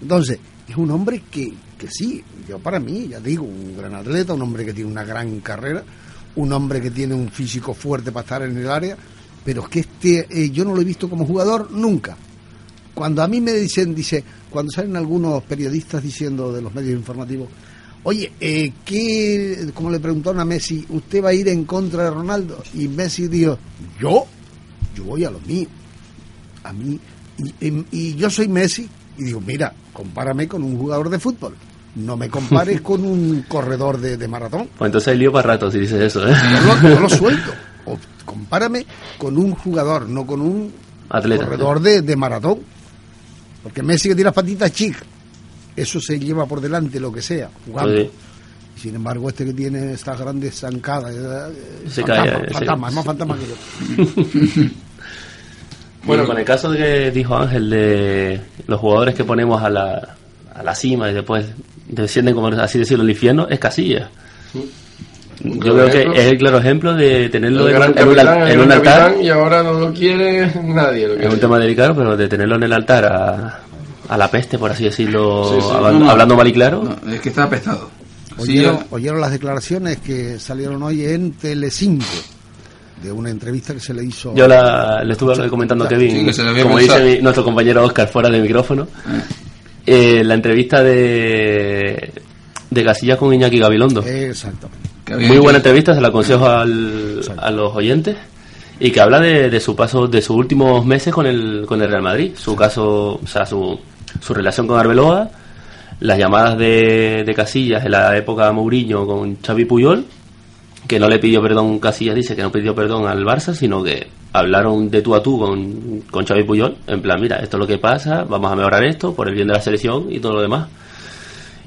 entonces es un hombre que, que sí yo para mí ya digo un gran atleta un hombre que tiene una gran carrera un hombre que tiene un físico fuerte para estar en el área pero es que este eh, yo no lo he visto como jugador nunca cuando a mí me dicen, dice, cuando salen algunos periodistas diciendo de los medios informativos, oye, eh, ¿qué, como le preguntaron a Messi, ¿usted va a ir en contra de Ronaldo? Y Messi dijo, yo, yo voy a lo mío, a mí, y, y- y yo soy Messi, y digo, mira, compárame con un jugador de fútbol, No me compares con un corredor de, de maratón. Pues entonces hay lío para rato si dices eso, ¿eh? Yo lo, suelto. O compárame con un jugador, no con un Atleta. corredor de, de maratón. Porque Messi que tiene las patitas chicas, eso se lleva por delante lo que sea, jugando. Sin embargo, este que tiene estas grandes zancadas, eh, Se fantasma, cae, sí. fantasma, es más fantasma que yo. Bueno, con el caso de que dijo Ángel de los jugadores que ponemos a la, a la cima y después descienden, como así decirlo, al infierno, es Casilla. Yo creo que es el claro ejemplo de tenerlo en, gran un- en un, capitán, un altar. y ahora no lo quiere nadie. Lo Es un tema delicado, pero de tenerlo en el altar a, a la peste, por así decirlo, Sí, sí. hablando, No, no. hablando mal y claro. No, es que está apestado. ¿Oyeron, oyeron las declaraciones que salieron hoy en Telecinco de una entrevista que se le hizo Yo la, le estuve comentando a Kevin, Sí, que se le había como pensado. dice mi- nuestro compañero Oscar fuera del micrófono, eh, la entrevista de, de Casillas con Iñaki Gabilondo. Exactamente. Muy buena entrevista, se la aconsejo al- a los oyentes. Y que habla de, de su paso, de sus últimos meses con el, con el Real Madrid. Su caso, o sea, su, su relación con Arbeloa, las llamadas de, de Casillas en la época Mourinho con Xavi Puyol, que no le pidió perdón, Casillas dice que no pidió perdón al Barça, sino que hablaron de tú a tú con, con Xavi Puyol, en plan, mira, esto es lo que pasa, vamos a mejorar esto por el bien de la selección y todo lo demás.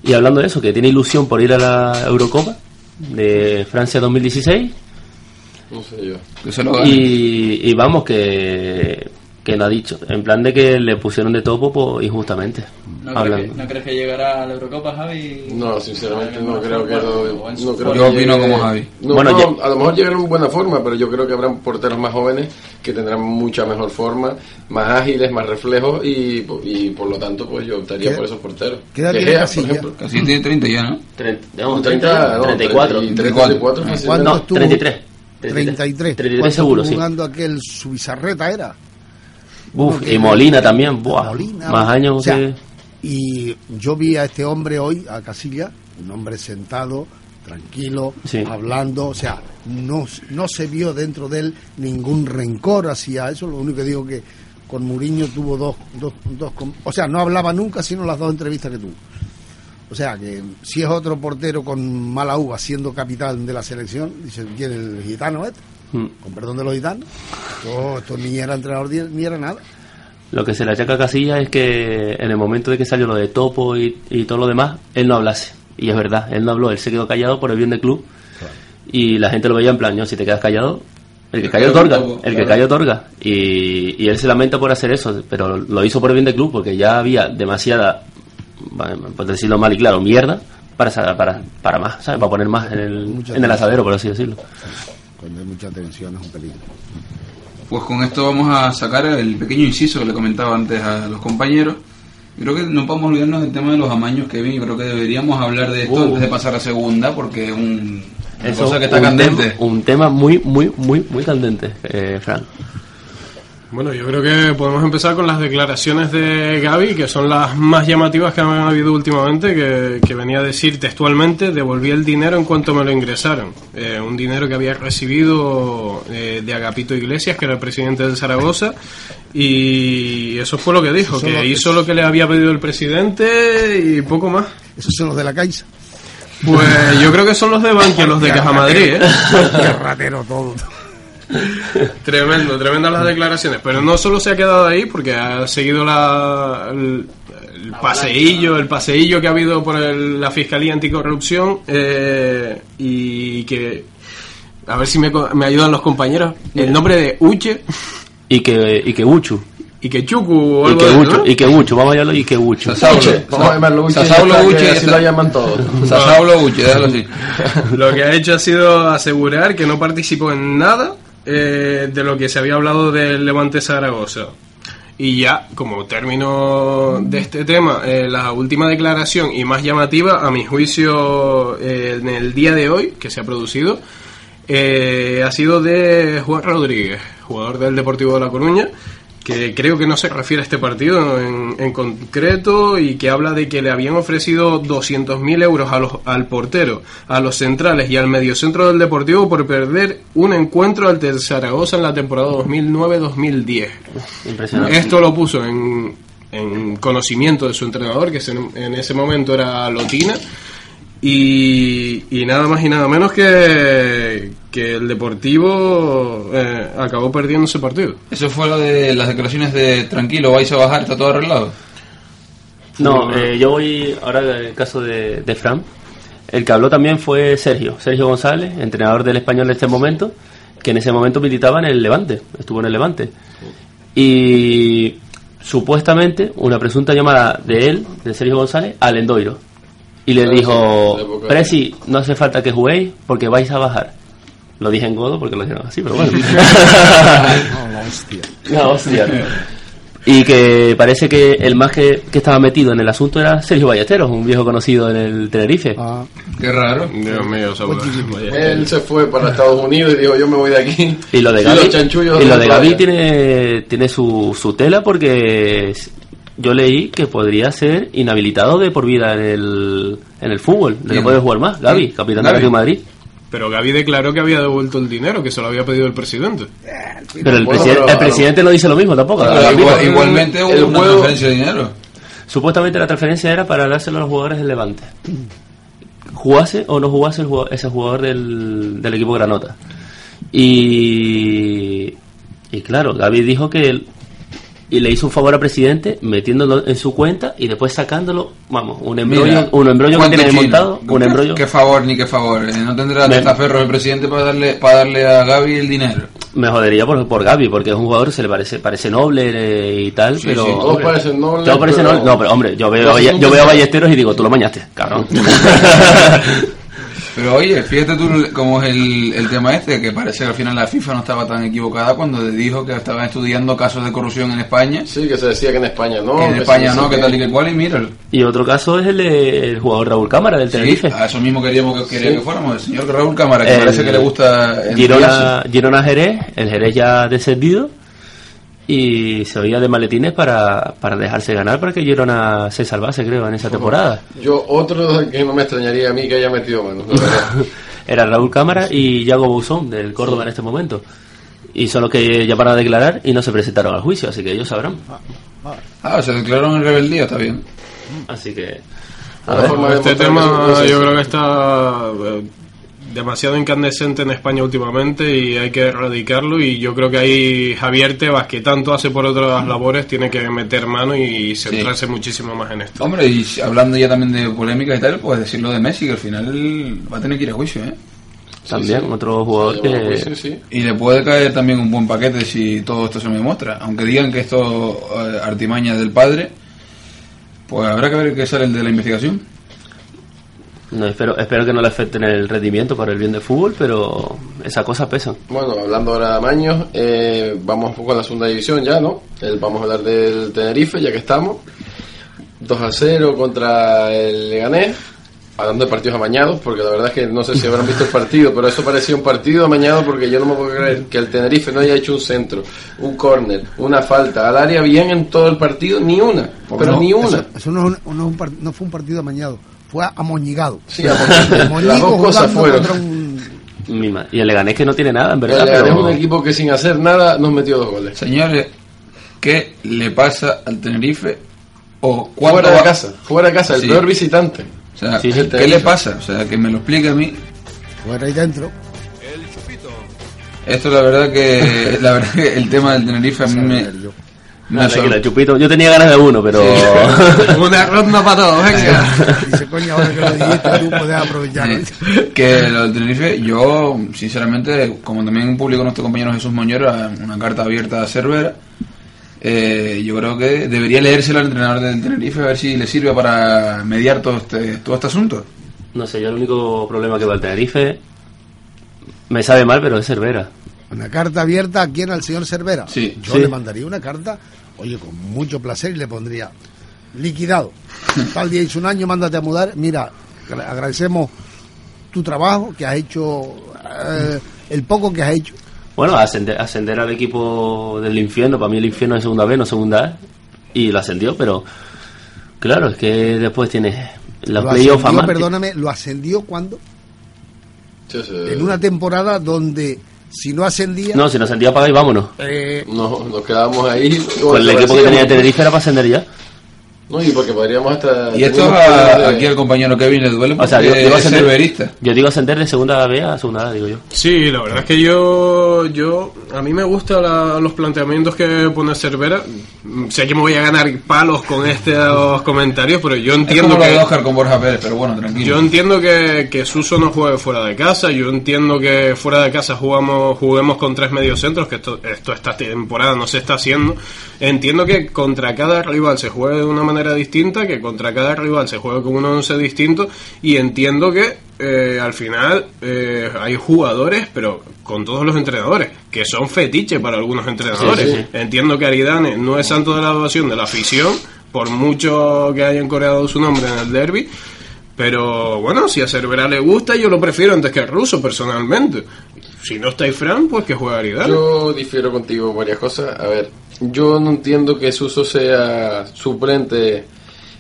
Y hablando de eso, que tiene ilusión por ir a la Eurocopa de Francia 2016 No sé yo. que se lo gane. y, y vamos que, que no ha dicho, en plan de que le pusieron de topo pues, injustamente. ¿No crees, hablando. que, ¿No crees que llegará a la Eurocopa, Javi? No, sinceramente no creo que lo- no creo. Yo opino llegue- como Javi. No, Bueno, no, ya- a lo mejor llegarán en buena forma, pero yo creo que habrán porteros más jóvenes que tendrán mucha mejor forma, más ágiles, más reflejos y, y por lo tanto pues yo optaría ¿Qué- por esos porteros. qué edad tiene Gea, por ejemplo. Casi tiene 30 ya, ¿no? Treinta- digamos, 30, 30, no, 34. 33, 34. 34 fácilmente. ¿Cuándo No, estuvo? 33. 33. 33 ¿Cuánto seguro, sí. jugando aquel su bizarreta era? Uf, Uno que- y Molina también, buah, Molina, más años o sea, que... Y yo vi a este hombre hoy, a Casilla, un hombre sentado, tranquilo, Sí. hablando, o sea, no, no se vio dentro de él ningún rencor hacia eso, lo único que digo que con Muriño tuvo dos, dos, dos, o sea, no hablaba nunca sino las dos entrevistas que tuvo. O sea, que si es otro portero con mala uva siendo capitán de la selección, dice, ¿quién es el gitano este? Mm. Con perdón de los gitanos, esto, esto ni era entrenador ni- era nada. Lo que se le achaca a Casillas es que en el momento de que salió lo de Topo y, y todo lo demás, él no hablase. Y es verdad, él no habló, él se quedó callado por el bien del club. Y la gente lo veía en plan, "No, si te quedas callado, el que calla Claro, otorga, el que calla otorga. Y, y él se lamenta por hacer eso, pero lo hizo por el bien del club porque ya había demasiada, por decirlo mal y claro, mierda para, para, para más, ¿sabes? Para poner más en el, en el asadero, por así decirlo. Hay mucha tensión es un peligro. Pues con esto vamos a sacar el pequeño inciso que le comentaba antes a los compañeros. Creo que no podemos olvidarnos del tema de los amaños, Kevin. Yo creo que deberíamos hablar de esto Uh. antes de pasar a segunda, porque es un, una Eso, cosa que está un candente. Tema, un tema muy, muy, muy, muy candente, eh, Fran. Bueno, yo creo que podemos empezar con las declaraciones de Gaby, que son las más llamativas que han habido últimamente, que, que venía a decir textualmente, devolví el dinero en cuanto me lo ingresaron. Eh, un dinero que había recibido eh, de Agapito Iglesias, que era el presidente del Zaragoza, y eso fue lo que dijo, que hizo lo que le había pedido el presidente y poco más. Esos son los de la Caixa. Pues yo creo que son los de Bankia, los de Caja Madrid, ¿eh? Qué ratero todo. Tremendo, tremendas las declaraciones. Pero no solo se ha quedado ahí, porque ha seguido la, el, el paseillo, el paseillo que ha habido por el- la Fiscalía Anticorrupción eh, y que, a ver si me, ayudan los compañeros, el nombre de Uche Y que, y que Uchu. y que Chuku o Y algo que de eso, Uchu, ¿no? y que Uchu, vamos a llamarlo y que Uchu. Sasaulo. Uche, vamos a llamarlo Uche, Sasaulo Uche, así lo llaman todos. Sasaulo Uche, déjalo así. Lo que ha hecho ha sido asegurar que no participó en nada eh, de lo que se había hablado del Levante Zaragoza. Y ya, como término de este tema, eh, la última declaración y más llamativa, a mi juicio, eh, en el día de hoy, que se ha producido, ha sido de Juan Rodríguez, jugador del Deportivo de La Coruña, que creo que no se refiere a este partido en, en concreto y que habla de que le habían ofrecido 200.000 euros a los, al portero, a los centrales y al mediocentro del Deportivo por perder un encuentro ante el Zaragoza en la temporada 2009-2010. Impresionante. Esto lo puso en en conocimiento de su entrenador, que en, en ese momento era Lotina. Y, y nada más y nada menos que, que el Deportivo eh, acabó perdiendo ese partido. Eso fue lo de las declaraciones de tranquilo, vais a bajar, está todo arreglado. No, eh, yo voy ahora al caso de, de Fran. El que habló también fue Sergio, Sergio González, entrenador del español en este momento, que en ese momento militaba en el Levante, estuvo en el Levante. Y supuestamente una presunta llamada de él, de Sergio González, al Endoiro. Y le Claro, dijo. Presi, no hace falta que juguéis porque vais a bajar. Lo dije en godo porque lo dijeron así, pero bueno. No, la hostia. No, hostia. Y que parece que el más que, que estaba metido en el asunto era Sergio Ballesteros, un viejo conocido en el Tenerife. Ah, Qué raro. Dios mío, Saúl. Él se fue para Estados Unidos y dijo, yo me voy de aquí. Y lo de Y Gaby, los chanchullos y lo de de la Gaby playa. tiene, tiene su, su tela porque yo leí que podría ser inhabilitado de por vida en el, en el fútbol. No puede jugar más. Gaby, capitán Real Madrid. Pero Gaby declaró que había devuelto el dinero, que se lo había pedido el presidente. Pero el, Bueno, presiden- pero- el presidente no dice lo mismo tampoco. Igual- igualmente hubo el una juego- transferencia de dinero. Supuestamente la transferencia era para dárselo a los jugadores del Levante. Jugase o no jugase el jugador- ese jugador del, del equipo Granota. Y, y claro, Gaby dijo que él y le hizo un favor al presidente metiéndolo en su cuenta y después sacándolo, vamos, un embrollo, Mira, un embrollo que tiene montado, un ¿Qué- embrollo. Qué favor ni qué favor. eh, No tendrá testaferro el presidente para darle, para darle a Gaby el dinero. Me jodería por, por Gaby, porque es un jugador que se le parece, parece noble eh, y tal, Sí, pero... sí, Todos hombre, parecen nobles. todos parecen pero- nobles. No, pero hombre, yo veo, yo veo a Ballesteros y digo, tú lo mañaste, cabrón. Pero oye, fíjate tú cómo es el, el tema este, que parece que al final la FIFA no estaba tan equivocada cuando le dijo que estaban estudiando casos de corrupción en España. Sí, que se decía que en España no. que en que España no, que tal y que cual, y míralo. Y otro caso es el del jugador Raúl Cámara del Sí, Tenerife. a eso mismo queríamos que, quería Sí. que fuéramos. El señor Raúl Cámara, que El parece que le gusta el Girona, Girona Jerez, el Jerez ya descendido y se oía de maletines para, para dejarse ganar para que Girona se salvase, creo, en esa temporada. Yo, otro que no me extrañaría a mí que haya metido mano. Era Raúl Cámara y Yago Bouzón del Córdoba en este momento. Y son los que llamaron a declarar y no se presentaron al juicio, así que ellos sabrán. Ah, se declararon en rebeldía, está bien. Así que... A ver, Este tema yo creo que está eh, demasiado incandescente en España últimamente y hay que erradicarlo y yo creo que ahí Javier Tebas, que tanto hace por otras labores, tiene que meter mano y centrarse muchísimo más en esto. Hombre, y hablando ya también de polémica y tal, pues decirlo de Messi, que al final va a tener que ir a juicio, ¿eh? también sí. otro jugador Sí, que... sí. Y le puede caer también un buen paquete si todo esto se me muestra. Aunque digan que esto eh, artimaña del padre, pues habrá que ver qué sale el de la investigación. No, espero, espero que no le afecten el rendimiento para el bien del fútbol, pero esas cosas pesan. Bueno, hablando ahora de amaños, eh, vamos un poco a la segunda división ya, ¿no? El- vamos a hablar del Tenerife, ya que estamos. 2 a 0 contra el Leganés. Hablando de partidos amañados, porque la verdad es que no sé si habrán visto el partido, pero eso parecía un partido amañado porque yo no me puedo creer que el Tenerife no haya hecho un centro, un córner, una falta al área bien en todo el partido, ni una, pero no, ni una. Eso, eso no, es un- no no fue un partido amañado, fue amoñigado. Sí, las dos cosas fueron. un- Y el Leganés que no tiene nada, en El verdad, es un equipo que sin hacer nada nos metió dos goles. Señores, ¿qué le pasa al Tenerife? ¿O Fuera de va- casa, fuera de casa, el Sí. peor visitante. O sea, Sí, sí, ¿qué le pasa? O sea, que me lo explique a mí. fuera y dentro. Esto la verdad que la verdad que el tema del Tenerife a mí me, Nada, tranquila, sor- Chupito. Yo tenía ganas de uno, pero... Una ronda para todos, venga. Dice, coño, ahora que lo dijiste, tú puedes aprovechar. Que lo del Tenerife, yo sinceramente, como también publicó nuestro compañero Jesús Moñora, una carta abierta a Cervera, eh, yo creo que debería leérsela al entrenador del Tenerife a ver si le sirve para mediar todo este, todo este asunto. No sé, yo el único problema que veo al Tenerife... Me sabe mal, pero es Cervera. Una carta abierta a quién, al señor Cervera. Sí. Yo Sí. le mandaría una carta, oye, con mucho placer y le pondría liquidado. Tal día hizo un año, mándate a mudar. Mira, agra- agradecemos tu trabajo que has hecho, eh, el poco que has hecho. Bueno, ascender, ascender al equipo del infierno, para mí el infierno es segunda B, no segunda A, y lo ascendió, pero claro, es que después tienes los lo playoffs perdóname, lo ascendió cuando Sí, sí. en una temporada donde si no ascendía, No, si nos sentía pagar y vámonos. eh, No, nos quedamos ahí. Pues el equipo que tenía de Tenerife era para ascender ya. No, y porque podríamos hasta. Y esto a- de- aquí al compañero Kevin le duele O sea, yo, yo iba a es ascender, yo digo ascender de segunda B a segunda A, digo yo. Sí, la verdad es que yo, yo a mí me gustan los planteamientos que pone Cervera. Sé que me voy a ganar palos con estos comentarios, pero yo Es entiendo como lo de que Oscar con Borja Pérez, pero bueno, tranquilo. yo entiendo que, que Suso no juegue fuera de casa. Yo entiendo que fuera de casa jugamos juguemos con tres mediocentros, que esto, esto esta temporada no se está haciendo. Entiendo que contra cada rival se juegue de una manera distinta, que contra cada rival se juegue con un once distinto, y entiendo que eh, al final eh, hay jugadores, pero con todos los entrenadores, que son fetiche para algunos entrenadores. Sí, sí, sí. Entiendo que Aridane no es santo de la adoración de la afición, por mucho que hayan coreado su nombre en el derby. Pero bueno, si a Cervera le gusta, yo lo prefiero antes que al ruso, personalmente. Si no está Fran, pues que juegue Aridane. Yo difiero contigo varias cosas. A ver, yo no entiendo que Suso sea suplente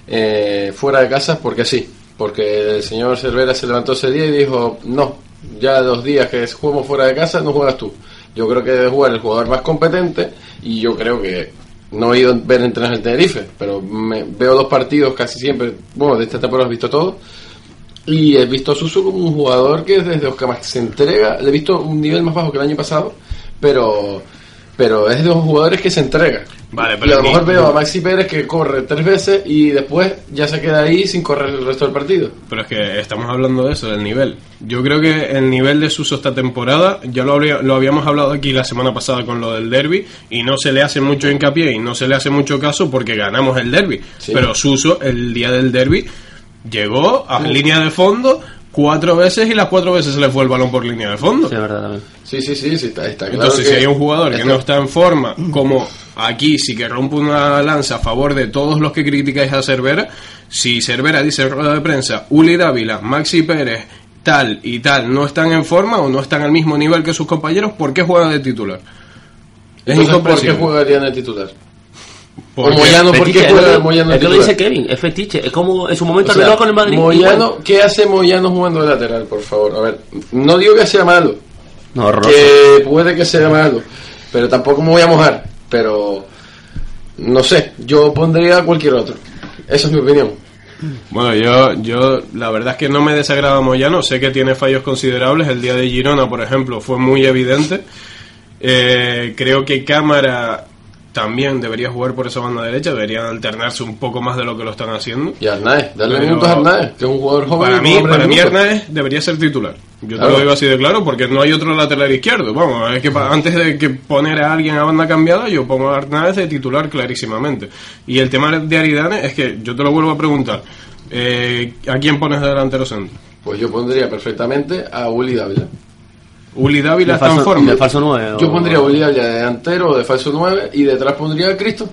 eh, fuera de casa porque sí. Porque el señor Cervera se levantó ese día y dijo, no, ya dos días que jugamos fuera de casa no juegas tú. Yo creo que debe jugar el jugador más competente y yo creo que no he ido a ver entrenar el Tenerife, pero me, veo los partidos casi siempre, bueno, de esta temporada he visto todo y he visto a Suso como un jugador que desde que más se entrega, le he visto un nivel más bajo que el año pasado, pero pero es de los jugadores que se entrega. Vale, y pero a lo mejor veo a Maxi Pérez que corre tres veces y después ya se queda ahí sin correr el resto del partido. Pero es que estamos hablando de eso, del nivel. Yo creo que el nivel de Suso esta temporada, ya lo, habría- lo habíamos hablado aquí la semana pasada con lo del derby, y no se le hace mucho hincapié y no se le hace mucho caso porque ganamos el derby. Sí. Pero Suso, el día del derby, llegó a línea de fondo cuatro veces y las cuatro veces se le fue el balón por línea de fondo. Sí, es verdad también. Sí, sí, sí, sí, está, está claro. Entonces, que- si hay un jugador que no está en forma, como aquí sí que rompe una lanza a favor de todos los que criticáis a Cervera, si Cervera dice en rueda de prensa, Uli Dávila, Maxi Pérez, tal y tal, no están en forma o no están al mismo nivel que sus compañeros, ¿por qué juegan de titular? Es Entonces, ¿por qué incomprensible. jugaría en el titular? Porque- O Moyano, ¿por qué juega Moyano Es que lo dice Kevin, es fetiche. Es como en su momento O sea, arregló con el Madrid. Moyano, igual. ¿qué hace Moyano jugando de lateral, por favor? A ver, no digo que sea malo, No, horroroso. que puede que sea malo, pero tampoco me voy a mojar, pero no sé, yo pondría a cualquier otro. Esa es mi opinión. Bueno, yo, yo la verdad es que no me desagrada Moyano, sé que tiene fallos considerables, el día de Girona, por ejemplo, fue muy evidente. Eh, creo que Cámara también debería jugar por esa banda derecha, deberían alternarse un poco más de lo que lo están haciendo. Y Arnaez, darle minutos a Arnaez, que es un jugador joven. Para mí, para mí. Hernández debería ser titular. Yo te lo digo así de claro, porque no hay otro lateral izquierdo. Vamos, es que antes de que poner a alguien a banda cambiada, yo pongo a Hernández de titular clarísimamente. Y el tema de Aridane es que yo te lo vuelvo a preguntar. Eh, ¿A quién pones de delantero centro? Pues yo pondría perfectamente a Uli Dávila. Uli Dávila está en forma. de falso 9. Yo pondría a Uli Dávila de delantero o de falso 9 y detrás pondría a Cristo.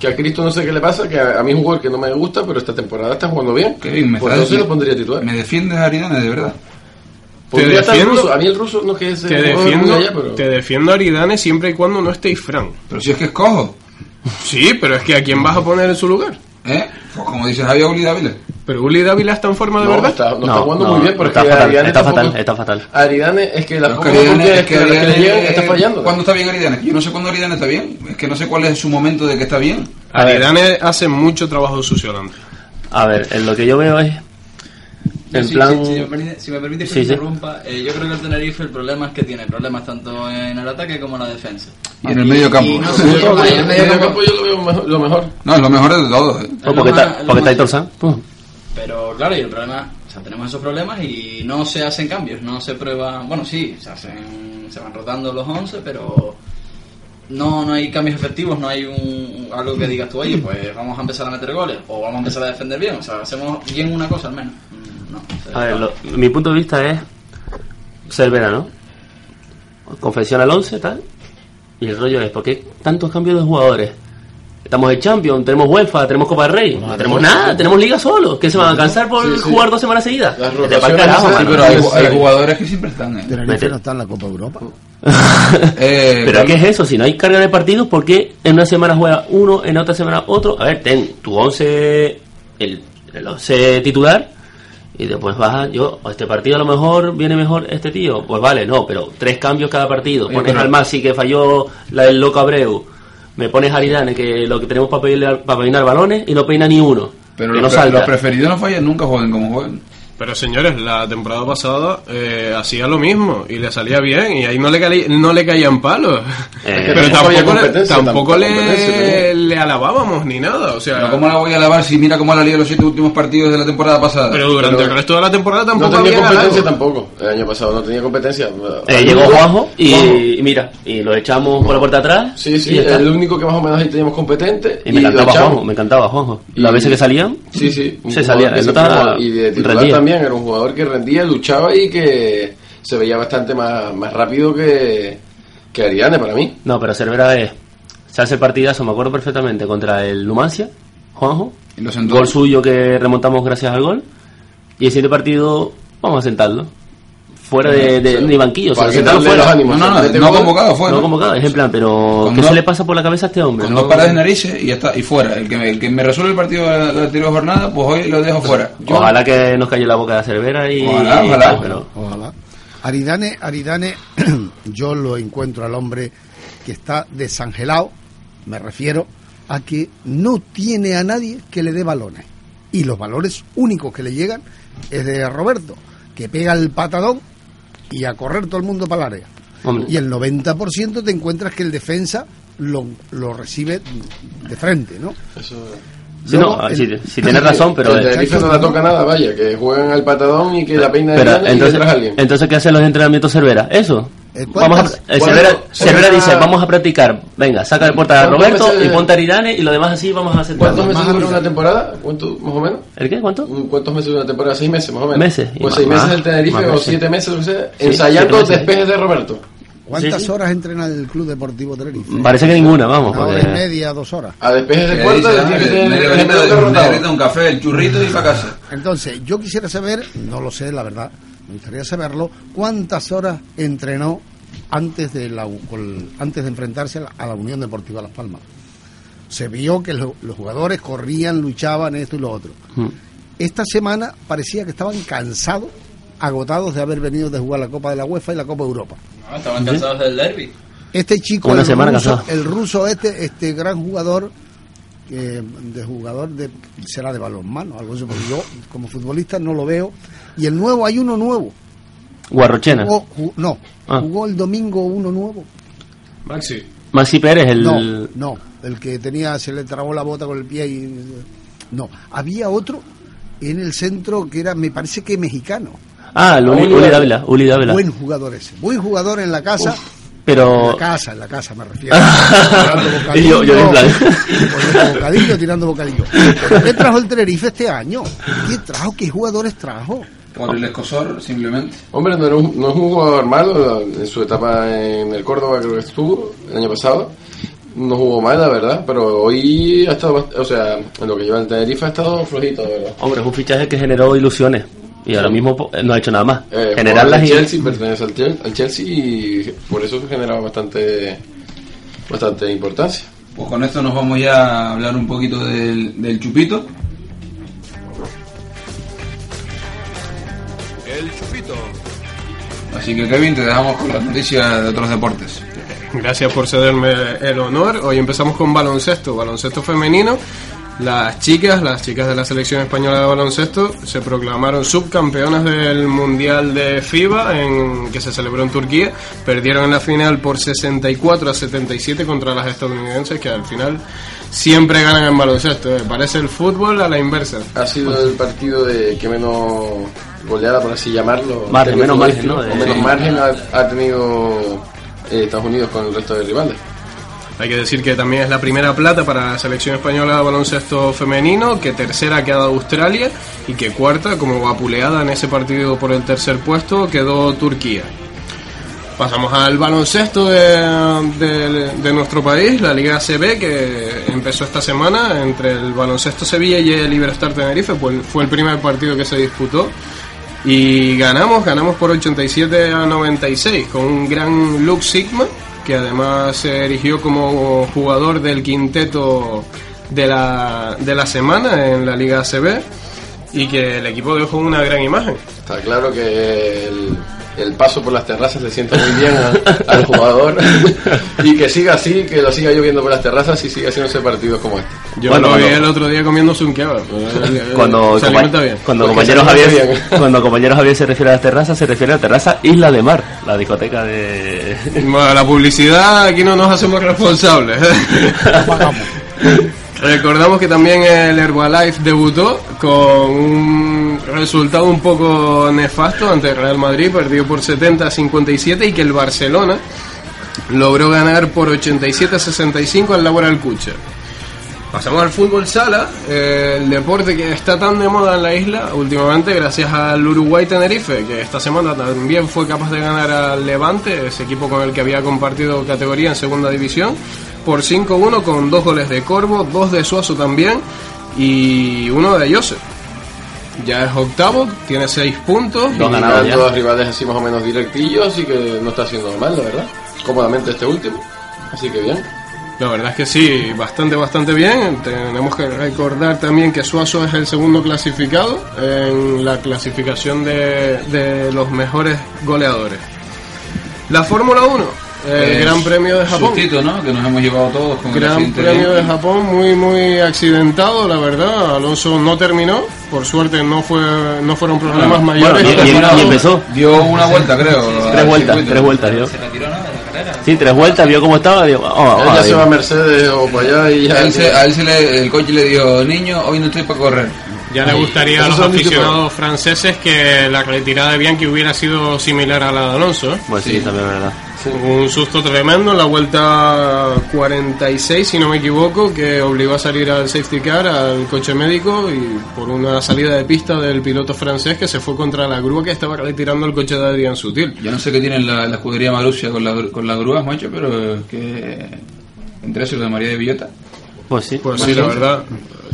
Que a Cristo no sé qué le pasa, que a, a mí es un jugador que no me gusta, pero esta temporada está jugando bien. Kevin, me Por eso lo pondría titular. Me defiendes a Aridane, de verdad. El defiendo- ruso. A mí el ruso no es que se Te defiendo, allá, pero... te defiendo a Aridane siempre y cuando no esté Ifran. Pero si es que es cojo, Sí, pero es que ¿a quién vas a poner en su lugar? ¿eh? Pues como dices, había Uli Dávila. Pero Uli Dávila está en forma de No, verdad. está, no, No, está jugando no, muy bien, porque está fatal, Aridane está tampoco- fatal, está fatal. Aridane es que Pero es que Aridane- es que le llegan está fallando. ¿Cuándo está bien Aridane? Yo no sé cuándo Aridane está bien. Es que no sé cuál es su momento de que está bien. Aridane hace mucho trabajo sucio delante. A ver, en lo que yo veo es. En Sí, plan. sí, si, me permite, si me permite que Sí, sí. interrumpa, eh, yo creo que el Tenerife el problema es que tiene problemas tanto en el ataque como en la defensa. Y en el medio campo. no En sé, el medio en el medio campo- yo lo veo mejor- lo mejor. No, es lo mejor de todo. ¿eh? Lo porque más- está, porque está Pero claro, y el problema, o sea, tenemos esos problemas y no se hacen cambios, no se prueban, bueno, sí, se hacen, se van rotando los 11, pero no, no hay cambios efectivos, no hay un, algo que digas tú, oye, pues vamos a empezar a meter goles o vamos a empezar a defender bien, o sea, hacemos bien una cosa al menos. Mm, No, o sea, A ver, lo- mi punto de vista es. Cervera, ¿no? Confecciona el 11, tal. Y el rollo es: ¿por qué tantos cambios de jugadores? Estamos en Champions, tenemos UEFA, tenemos Copa del Rey, no tenemos nada, tenemos Liga solo. ¿Qué se van a cansar por Sí, sí. jugar dos semanas seguidas? Carajo, esas Sí, pero hay, hay jugadores que siempre están. ¿eh? Tenerife no está en la Copa Europa. Eh, Pero que es eso, si no hay carga de partidos, ¿por qué en una semana juega uno, en otra semana otro? A ver, ten tu 11, el, el 11 titular Y después baja, yo, este partido a lo mejor viene mejor este tío. Pues vale, no, pero tres cambios cada partido. Pones al Masi que falló la del loco Abreu. Me pones a Aridane que lo que tenemos para, para peinar balones y no peina ni uno. Pero los, no pre- salta. los preferidos no fallan nunca, jueguen como jueguen. Pero señores, la temporada pasada eh, hacía lo mismo y le salía bien y ahí no le, caí- no le caían palos. Eh, Pero tampoco le, tampoco le, alabábamos ni nada. O sea, Pero ¿cómo la voy a alabar si mira cómo la liga los siete últimos partidos de la temporada pasada? pero durante Pero- el resto de la temporada No tampoco tenía había competencia ganado. tampoco. El año pasado no tenía competencia. Eh, llegó Juanjo y, mira, y lo echamos por la puerta atrás. Sí, sí, está. el único que más o menos ahí teníamos competente. Y me encantaba. Juanjo, me encantaba Juanjo. Las veces que salían, Sí, sí. Se salía. Y de. También era un jugador que rendía, luchaba y que se veía bastante más, más rápido que, que Ariane para mí. No, pero Cervera es. Se hace el partidazo, me acuerdo perfectamente, contra el Numancia, Juanjo. Y. Gol suyo que remontamos gracias al gol. Y el siguiente partido, vamos a sentarlo. Fuera de, de- ni banquillo, o sea, sentarlo fuera. ánimos. No, no, no, no convocado fue. No convocado, es en plan, pero ¿qué dos- se le pasa por la cabeza a este hombre? Con No- dos paradas de narices y ya está, y fuera. El que, me, el que me resuelve el partido de la, de la anterior jornada, pues hoy lo dejo fuera. Ojalá que nos calle la boca de Cervera y. Ojalá, y ojalá. tal, pero- Ojalá. Aridane, Aridane, yo lo encuentro al hombre que está desangelado, me refiero a que no tiene a nadie que le dé balones. Y los valores únicos que le llegan es de Roberto, que pega el patadón y a correr todo el mundo para el área. Hombre. Y el 90% te encuentras que el defensa lo, lo recibe de frente, ¿no? Eso. Sí, Luego, no, el- sí tienes razón, pero. el Tenerife no la toca nada, vaya, que juegan al patadón y que la peina de pero y entonces, detrás alguien. entonces, ¿qué hacen los entrenamientos Cervera? ¿Eso? Eh, Vamos a, ¿cuántas- eh, Cervera, Cervera dice, vamos a practicar. Venga, saca de puerta a ¿Cuántos Roberto y ponte a Aridane y lo demás así vamos a hacer. ¿Cuántos meses dura una temporada? ¿Cuánto, más o menos? ¿El qué? ¿Cuánto? ¿Cuántos meses dura una temporada? ¿Seis meses más o menos? Meses, Pues más- seis meses del Tenerife más o siete meses, ensayando despejes de Roberto. ¿Cuántas Sí, sí. horas entrena el Club Deportivo Tenerife? Parece que ninguna, vamos. Una hora y media, dos horas. A despejes de horita, un café, el churrito y para casa. Entonces, yo quisiera saber, no lo sé, la verdad, me gustaría saberlo, cuántas horas entrenó antes de, la, antes de enfrentarse a la, a la Unión Deportiva Las Palmas. Se vio que lo- los jugadores corrían, luchaban, esto y lo otro. Mm. Esta semana parecía que estaban cansados, agotados de haber venido de jugar la Copa de la UEFA y la Copa de Europa. No, estaban cansados del derby. Este chico, Una el, semana ruso, cansado. el ruso este, este gran jugador, eh, de jugador de será de balonmano, algo así, porque yo como futbolista no lo veo. Y el nuevo, hay uno nuevo. Guarrochena. Jugó- ju- no, Ah. jugó el domingo uno nuevo. Maxi. Maxi Pérez, el. No, no, el que tenía, se le trabó la bota con el pie y... No, había otro en el centro que era, me parece que mexicano. Ah, Uli, Uli Uli Dávila. Dávila. Uli Dávila. Buen jugador ese. Buen jugador en la casa. Pero. la casa, en la casa me refiero. tirando Y yo- yo en plan. poniendo bocadillo, tirando bocadillo. ¿Pero ¿Qué trajo el Tenerife este año? ¿Qué trajo? ¿Qué jugadores trajo? Por el escosor, simplemente. Hombre, no, era un, no es un jugador malo en su etapa en el Córdoba, creo que estuvo el año pasado. No jugó mal, la verdad, pero hoy ha estado, o sea, en lo que lleva el Tenerife ha estado flojito, la verdad. Hombre, es un fichaje que generó ilusiones. Y ahora mismo po- no ha hecho nada más. Eh, Generarlas y. el Chelsea, pertenece al, al Chelsea y por eso generaba bastante, bastante importancia. Pues con esto nos vamos ya a hablar un poquito del, del chupito. El chupito. Así que Kevin, te dejamos con las noticias de otros deportes. Gracias por cederme el honor. Hoy empezamos con baloncesto, baloncesto femenino. Las chicas, las chicas de la selección española de baloncesto, se proclamaron subcampeonas del Mundial de FIBA en, que se celebró en Turquía. Perdieron en la final por 64 a 77 contra las estadounidenses, que al final siempre ganan en baloncesto. eh. Parece el fútbol a la inversa. Ha sido el partido de que menos goleada, por así llamarlo. Margen, menos margen, ¿no? O De- menos margen ha, ha tenido eh, Estados Unidos con el resto de rivales. Hay que decir que también es la primera plata para la selección española de baloncesto femenino, que tercera queda Australia y que cuarta, como vapuleada en ese partido por el tercer puesto, quedó Turquía. Pasamos al baloncesto de, nuestro país, la Liga ACB, que empezó esta semana entre el baloncesto Sevilla y el Iberostar Tenerife, fue fue el primer partido que se disputó. Y ganamos, ganamos por 87 a 96 con un gran Luke Sigma, que además se erigió como jugador del quinteto de la, de la semana en la Liga ACB. y que el equipo dejó una gran imagen. Está claro que el, el paso por las terrazas le sienta muy bien a- al jugador y que siga así, que lo siga lloviendo por las terrazas y siga haciéndose partidos como este. Yo Bueno, lo vi cuando- el otro día comiéndose un kebab. Cuando, se compa- alimenta bien. cuando Porque compañero se Javier, bien. cuando compañero Javier se refiere a la terraza, se refiere a la terraza Isla de Mar, la discoteca de Bueno, la publicidad aquí no nos hacemos responsables. Recordamos que también el Herbalife debutó con un resultado un poco nefasto ante el Real Madrid, perdió por 70 a 57 y que el Barcelona logró ganar por 87 a 65 al Laboral Cucha. Pasamos al fútbol sala, eh, el deporte que está tan de moda en la isla últimamente gracias al Uruguay Tenerife, que esta semana también fue capaz de ganar al Levante, ese equipo con el que había compartido categoría en segunda división, por 5-1 con dos goles de Corvo, dos de Suazo también y uno de Joseph. Ya es octavo, tiene seis puntos. Y- ganados. Todos rivales así más o menos directillos y que no está haciendo mal, la verdad. Cómodamente este último. Así que bien. La verdad es que sí, bastante, bastante bien. Tenemos que recordar también que Suazo es el segundo clasificado en la clasificación de, de los mejores goleadores. La Fórmula 1, el Eh, Gran Premio de Japón. Sustito, ¿no? Que nos hemos llevado todos con Gran Premio de. Japón muy muy accidentado, la verdad. Alonso no terminó, por suerte no fue no fueron problemas Bueno, mayores. bueno, y- y- y empezó. Dio una vuelta, creo. tres vueltas, circuito. tres vueltas, dio. Sí, tres vueltas, vio cómo estaba, digo, vamos, Él ya se va a Mercedes o para allá y ya. A él, se, a él se le, el coche le dio, niño, hoy no estoy para correr. Ya le gustaría a los aficionados franceses que la retirada de Bianchi hubiera sido similar a la de Alonso. ¿eh? Pues sí, también es verdad. Un susto tremendo en la vuelta 46, si no me equivoco, que obligó a salir al safety car, al coche médico, y por una salida de pista del piloto francés que se fue contra la grúa que estaba retirando el coche de Adrián Sutil. Yo no sé qué tiene la, la escudería Marussia con, la, con las grúas, macho, pero que entre eso y lo de María de Villota. Pues sí. Pues sí, la verdad.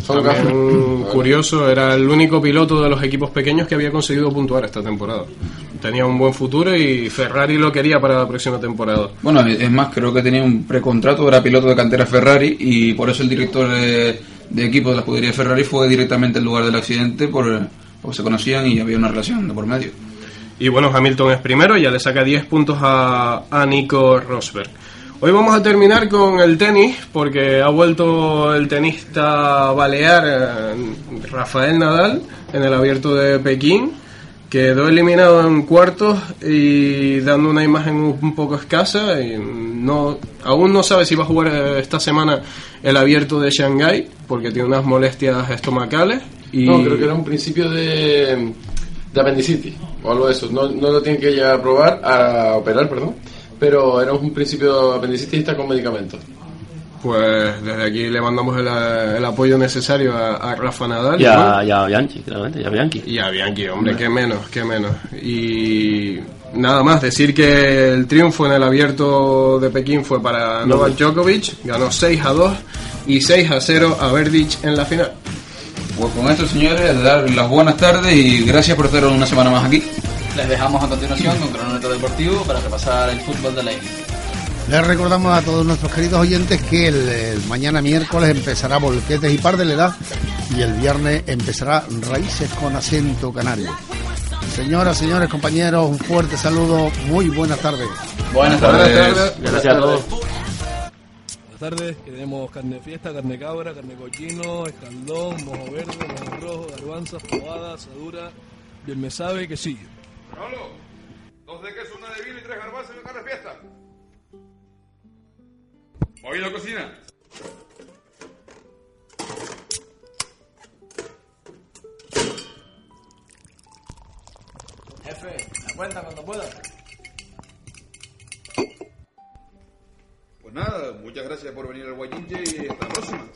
También curioso, era el único piloto de los equipos pequeños que había conseguido puntuar esta temporada. Tenía un buen futuro y Ferrari lo quería para la próxima temporada. Bueno, es más, creo que tenía un precontrato, era piloto de cantera Ferrari y por eso el director de, de equipo de la escudería Ferrari fue directamente al lugar del accidente por, porque se conocían y había una relación de por medio. Y bueno, Hamilton es primero, ya le saca 10 puntos a, a Nico Rosberg. Hoy vamos a terminar con el tenis, porque ha vuelto el tenista balear eh, Rafael Nadal en el abierto de Pekín. Quedó eliminado en cuartos y dando una imagen un, poco escasa. Y no, aún no sabe si va a jugar eh, esta semana el abierto de Shanghái, porque tiene unas molestias estomacales. Y No, creo que era un principio de, de apendicitis o algo de eso. No, lo tienen que llegar a probar, a operar, perdón. Pero era un principio de apendicitis y está con medicamentos. Pues desde aquí le mandamos el, el apoyo necesario a, a Rafa Nadal Y ¿no? a, y a Bianchi, claramente, y a Bianchi. y a Bianchi, hombre, qué menos, qué menos. Y nada más, decir que el triunfo en el abierto de Pekín fue para Novak Djokovic, ganó 6 a 2 y 6 a 0 a Verdic en la final. Pues con esto, señores, dar las buenas tardes y gracias por estar una semana más aquí. Les dejamos a continuación con cronómetro deportivo para repasar el fútbol de la isla. Les recordamos a todos nuestros queridos oyentes que el, el mañana miércoles empezará Volquetes y Par de la Edad y el viernes empezará Raíces con acento canario. Señoras, señores, compañeros, un fuerte saludo, muy buenas tardes. Buenas Buenas tardes. tardes. Gracias a todos. Buenas tardes, tenemos carne de fiesta, carne de cabra, carne de cochino, escaldón, mojo verde, mojo rojo, garbanzas, pavada, asadura, bien me sabe, quesillo. Manolo, dos de queso, una de vino y tres garbanzos y una carne fiesta. ¿Oído cocina? Jefe, la cuenta cuando pueda. Pues nada, muchas gracias por venir al Guayinche y hasta la próxima.